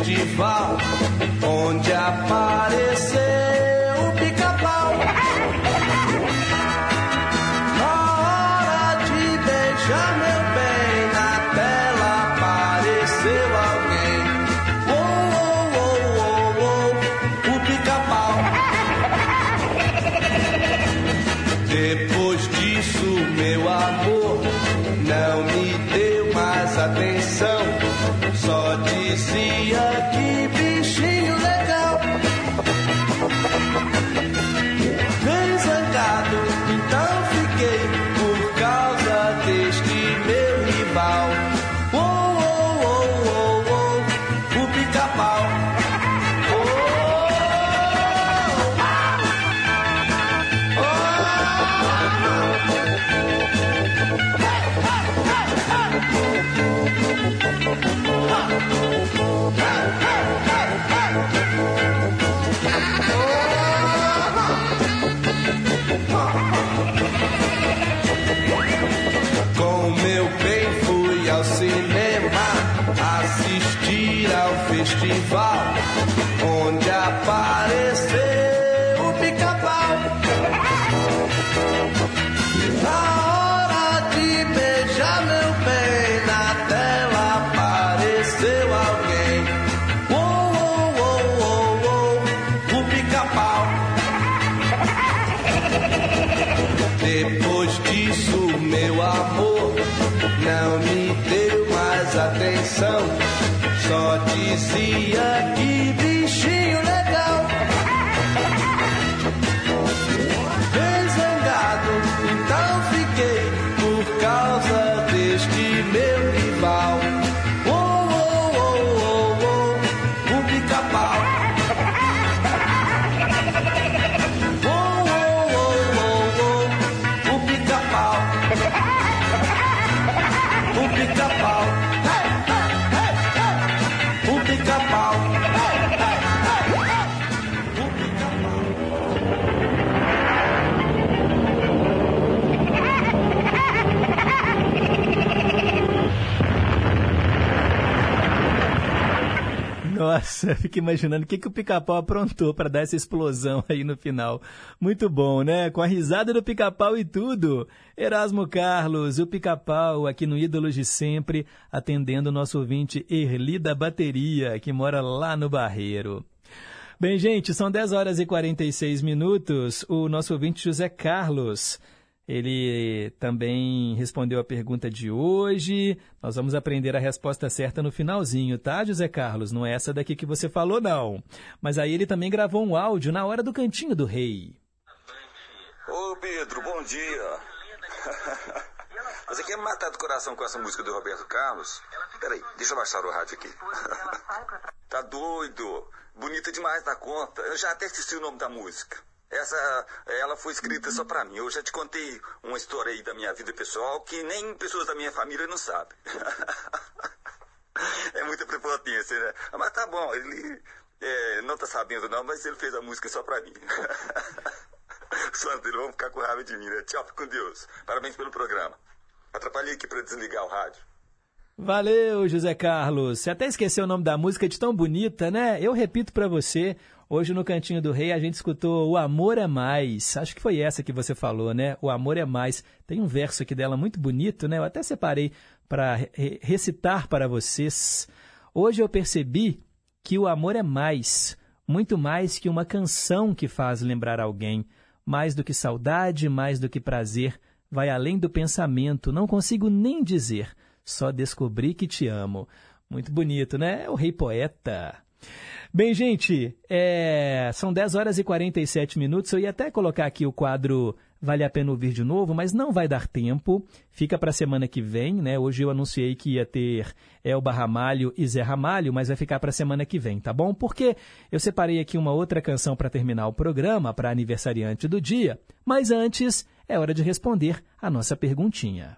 Festival onde apareceu festival Só Nossa, imaginando o que, que o pica-pau aprontou para dar essa explosão aí no final. Muito bom, né? Com a risada do pica-pau e tudo. Erasmo Carlos, o pica-pau, aqui no Ídolos de Sempre, atendendo o nosso ouvinte Erli da Bateria, que mora lá no Barreiro. Bem, gente, são 10 horas e 46 minutos. O nosso ouvinte José Carlos. Ele também respondeu a pergunta de hoje. Nós vamos aprender a resposta certa no finalzinho, tá, José Carlos? Não é essa daqui que você falou, não. Mas aí ele também gravou um áudio na hora do Cantinho do Rei. Ô Pedro, bom dia. Você quer me matar do coração com essa música do Roberto Carlos? Peraí, deixa eu baixar o rádio aqui. tá doido? Bonita demais da conta. Eu já até esqueci o nome da música. Essa, ela foi escrita só pra mim. Eu já te contei uma história aí da minha vida pessoal que nem pessoas da minha família não sabem. é muita prepotência, né? Mas tá bom, ele é, não tá sabendo não, mas ele fez a música só pra mim. Os fãs dele vão ficar com raiva de mim, né? Tchau, com Deus. Parabéns pelo programa. Atrapalhei aqui pra desligar o rádio. Valeu, José Carlos. Você até esqueceu o nome da música de tão bonita, né? Eu repito para você, hoje no Cantinho do Rei a gente escutou O Amor é Mais. Acho que foi essa que você falou, né? O Amor é Mais. Tem um verso aqui dela muito bonito, né? Eu até separei para re recitar para vocês. Hoje eu percebi que o amor é mais, muito mais que uma canção que faz lembrar alguém, mais do que saudade, mais do que prazer, vai além do pensamento, não consigo nem dizer. Só descobri que te amo. Muito bonito, né? É o rei poeta. Bem, gente, é... são 10 horas e 47 minutos. Eu ia até colocar aqui o quadro Vale a Pena Ouvir de novo, mas não vai dar tempo. Fica para a semana que vem, né? Hoje eu anunciei que ia ter Elba Ramalho e Zé Ramalho, mas vai ficar para a semana que vem, tá bom? Porque eu separei aqui uma outra canção para terminar o programa, para aniversariante do dia. Mas antes, é hora de responder a nossa perguntinha.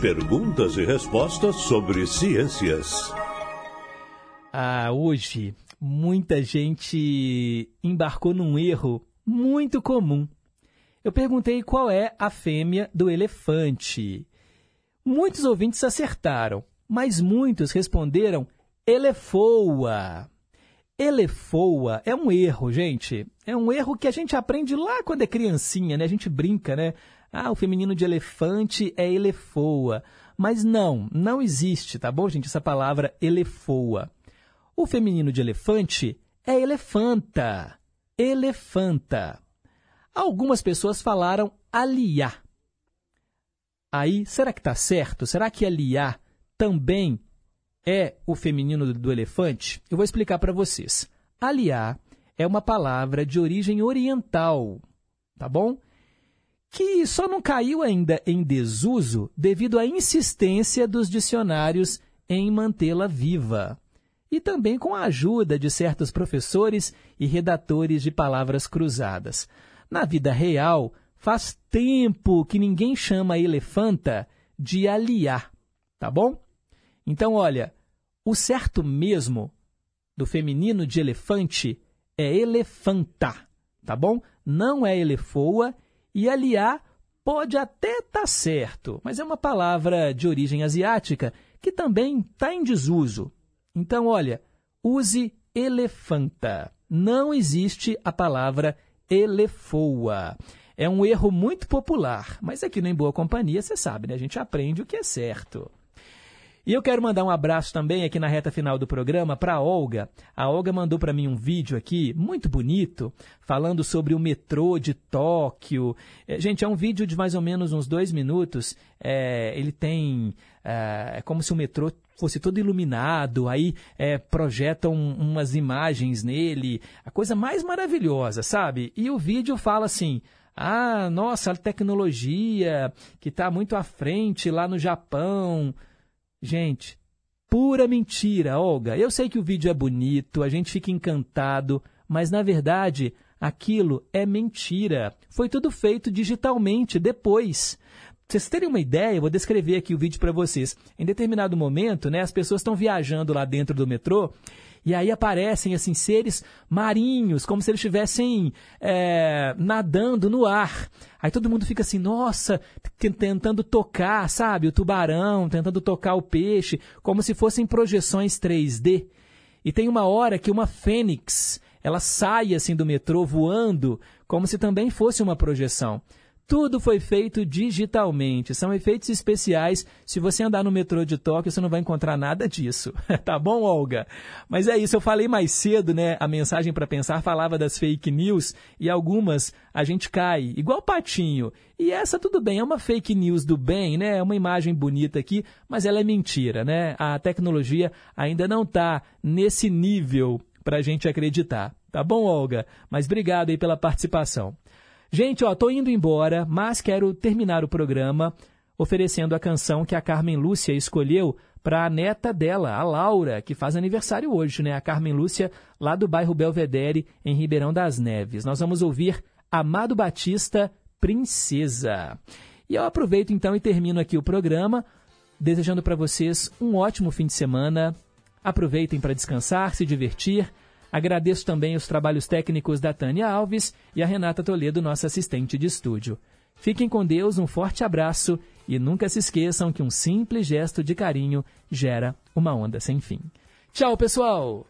Perguntas e respostas sobre ciências. Ah, hoje muita gente embarcou num erro muito comum. Eu perguntei qual é a fêmea do elefante. Muitos ouvintes acertaram, mas muitos responderam elefoa. Elefoa é um erro, gente. É um erro que a gente aprende lá quando é criancinha, né? A gente brinca, né? Ah, o feminino de elefante é elefoa. Mas não, não existe, tá bom, gente? Essa palavra elefoa. O feminino de elefante é elefanta. Elefanta. Algumas pessoas falaram aliá. Aí, será que está certo? Será que aliá também é o feminino do, elefante? Eu vou explicar para vocês. Aliá é uma palavra de origem oriental, tá bom? que só não caiu ainda em desuso devido à insistência dos dicionários em mantê-la viva. E também com a ajuda de certos professores e redatores de palavras cruzadas. Na vida real, faz tempo que ninguém chama elefanta de aliá, tá bom? Então, olha, o certo mesmo do feminino de elefante é elefanta, tá bom? Não é elefoa e aliar pode até estar tá certo, mas é uma palavra de origem asiática que também está em desuso. Então, olha, use elefanta. Não existe a palavra elefoa. É um erro muito popular, mas aqui no Em Boa Companhia, você sabe, né? A gente aprende o que é certo. E eu quero mandar um abraço também aqui na reta final do programa para a Olga. A Olga mandou para mim um vídeo aqui muito bonito falando sobre o metrô de Tóquio. É, gente, é um vídeo de mais ou menos uns dois minutos. É, ele tem é, é como se o metrô fosse todo iluminado, aí é, projetam umas imagens nele, a coisa mais maravilhosa, sabe? E o vídeo fala assim. Ah, nossa, a tecnologia que está muito à frente lá no Japão. Gente, pura mentira, Olga. Eu sei que o vídeo é bonito, a gente fica encantado, mas na verdade aquilo é mentira. Foi tudo feito digitalmente depois. Pra vocês terem uma ideia, eu vou descrever aqui o vídeo para vocês. Em determinado momento, né, as pessoas estão viajando lá dentro do metrô e aí aparecem assim seres marinhos, como se eles estivessem é, nadando no ar. Aí todo mundo fica assim, nossa, tentando tocar, sabe, o tubarão, tentando tocar o peixe, como se fossem projeções 3D. E tem uma hora que uma fênix, ela sai assim do metrô voando, como se também fosse uma projeção. Tudo foi feito digitalmente, são efeitos especiais. Se você andar no metrô de Tóquio, você não vai encontrar nada disso. tá bom, Olga? Mas é isso, eu falei mais cedo, né? A mensagem para pensar falava das fake news e algumas a gente cai, igual patinho. E essa tudo bem, é uma fake news do bem, né? É uma imagem bonita aqui, mas ela é mentira, né? A tecnologia ainda não está nesse nível para a gente acreditar. Tá bom, Olga? Mas obrigado aí pela participação. Gente, ó, tô indo embora, mas quero terminar o programa oferecendo a canção que a Carmen Lúcia escolheu para a neta dela, a Laura, que faz aniversário hoje, né? A Carmen Lúcia, lá do bairro Belvedere, em Ribeirão das Neves. Nós vamos ouvir Amado Batista, Princesa. E eu aproveito então e termino aqui o programa, desejando para vocês um ótimo fim de semana. Aproveitem para descansar, se divertir Agradeço também os trabalhos técnicos da Tânia Alves e a Renata Toledo, nossa assistente de estúdio. Fiquem com Deus, um forte abraço e nunca se esqueçam que um simples gesto de carinho gera uma onda sem fim. Tchau, pessoal!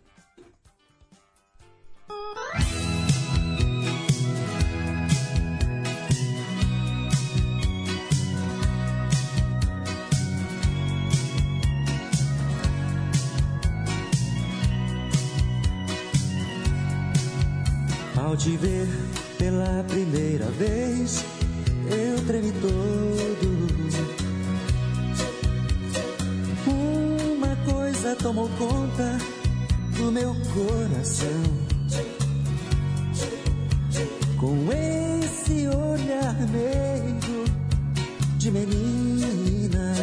Ao te ver pela primeira vez, eu tremi todo. Uma coisa tomou conta do meu coração. Com esse olhar meio de menina,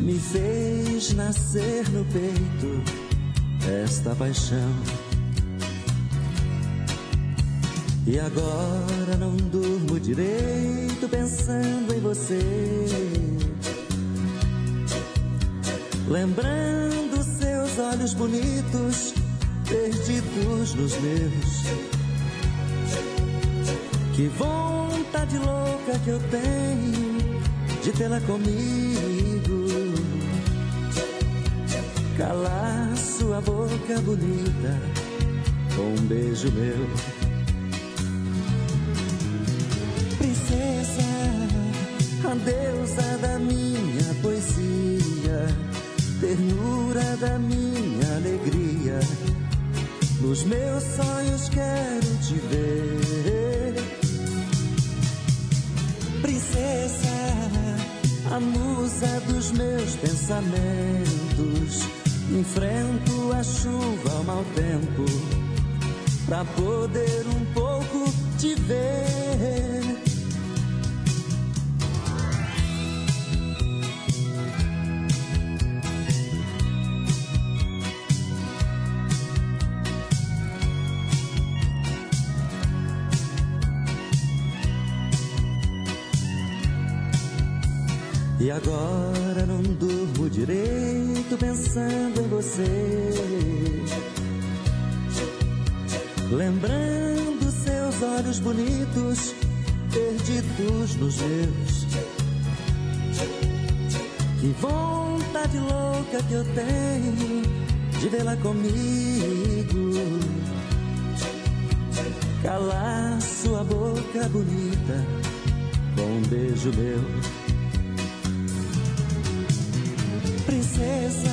me fez nascer no peito esta paixão. E agora não durmo direito pensando em você. Lembrando seus olhos bonitos, perdidos nos meus. Que vontade louca que eu tenho de tê-la comigo. Calar sua boca bonita com um beijo meu. Deusa da minha poesia, ternura da minha alegria. Nos meus sonhos quero te ver, princesa, a musa dos meus pensamentos. Enfrento a chuva ao mau tempo, pra poder um pouco te ver. E agora não durmo direito pensando em você. Lembrando seus olhos bonitos, perdidos nos meus. Que vontade louca que eu tenho de vê-la comigo. Calar sua boca bonita com um beijo meu. Princesa,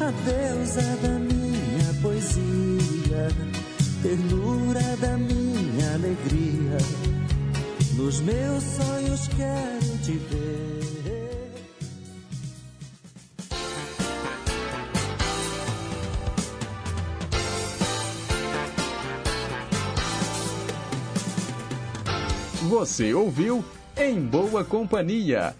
a deusa da minha poesia, ternura da minha alegria. Nos meus sonhos quero te ver. Você ouviu Em Boa Companhia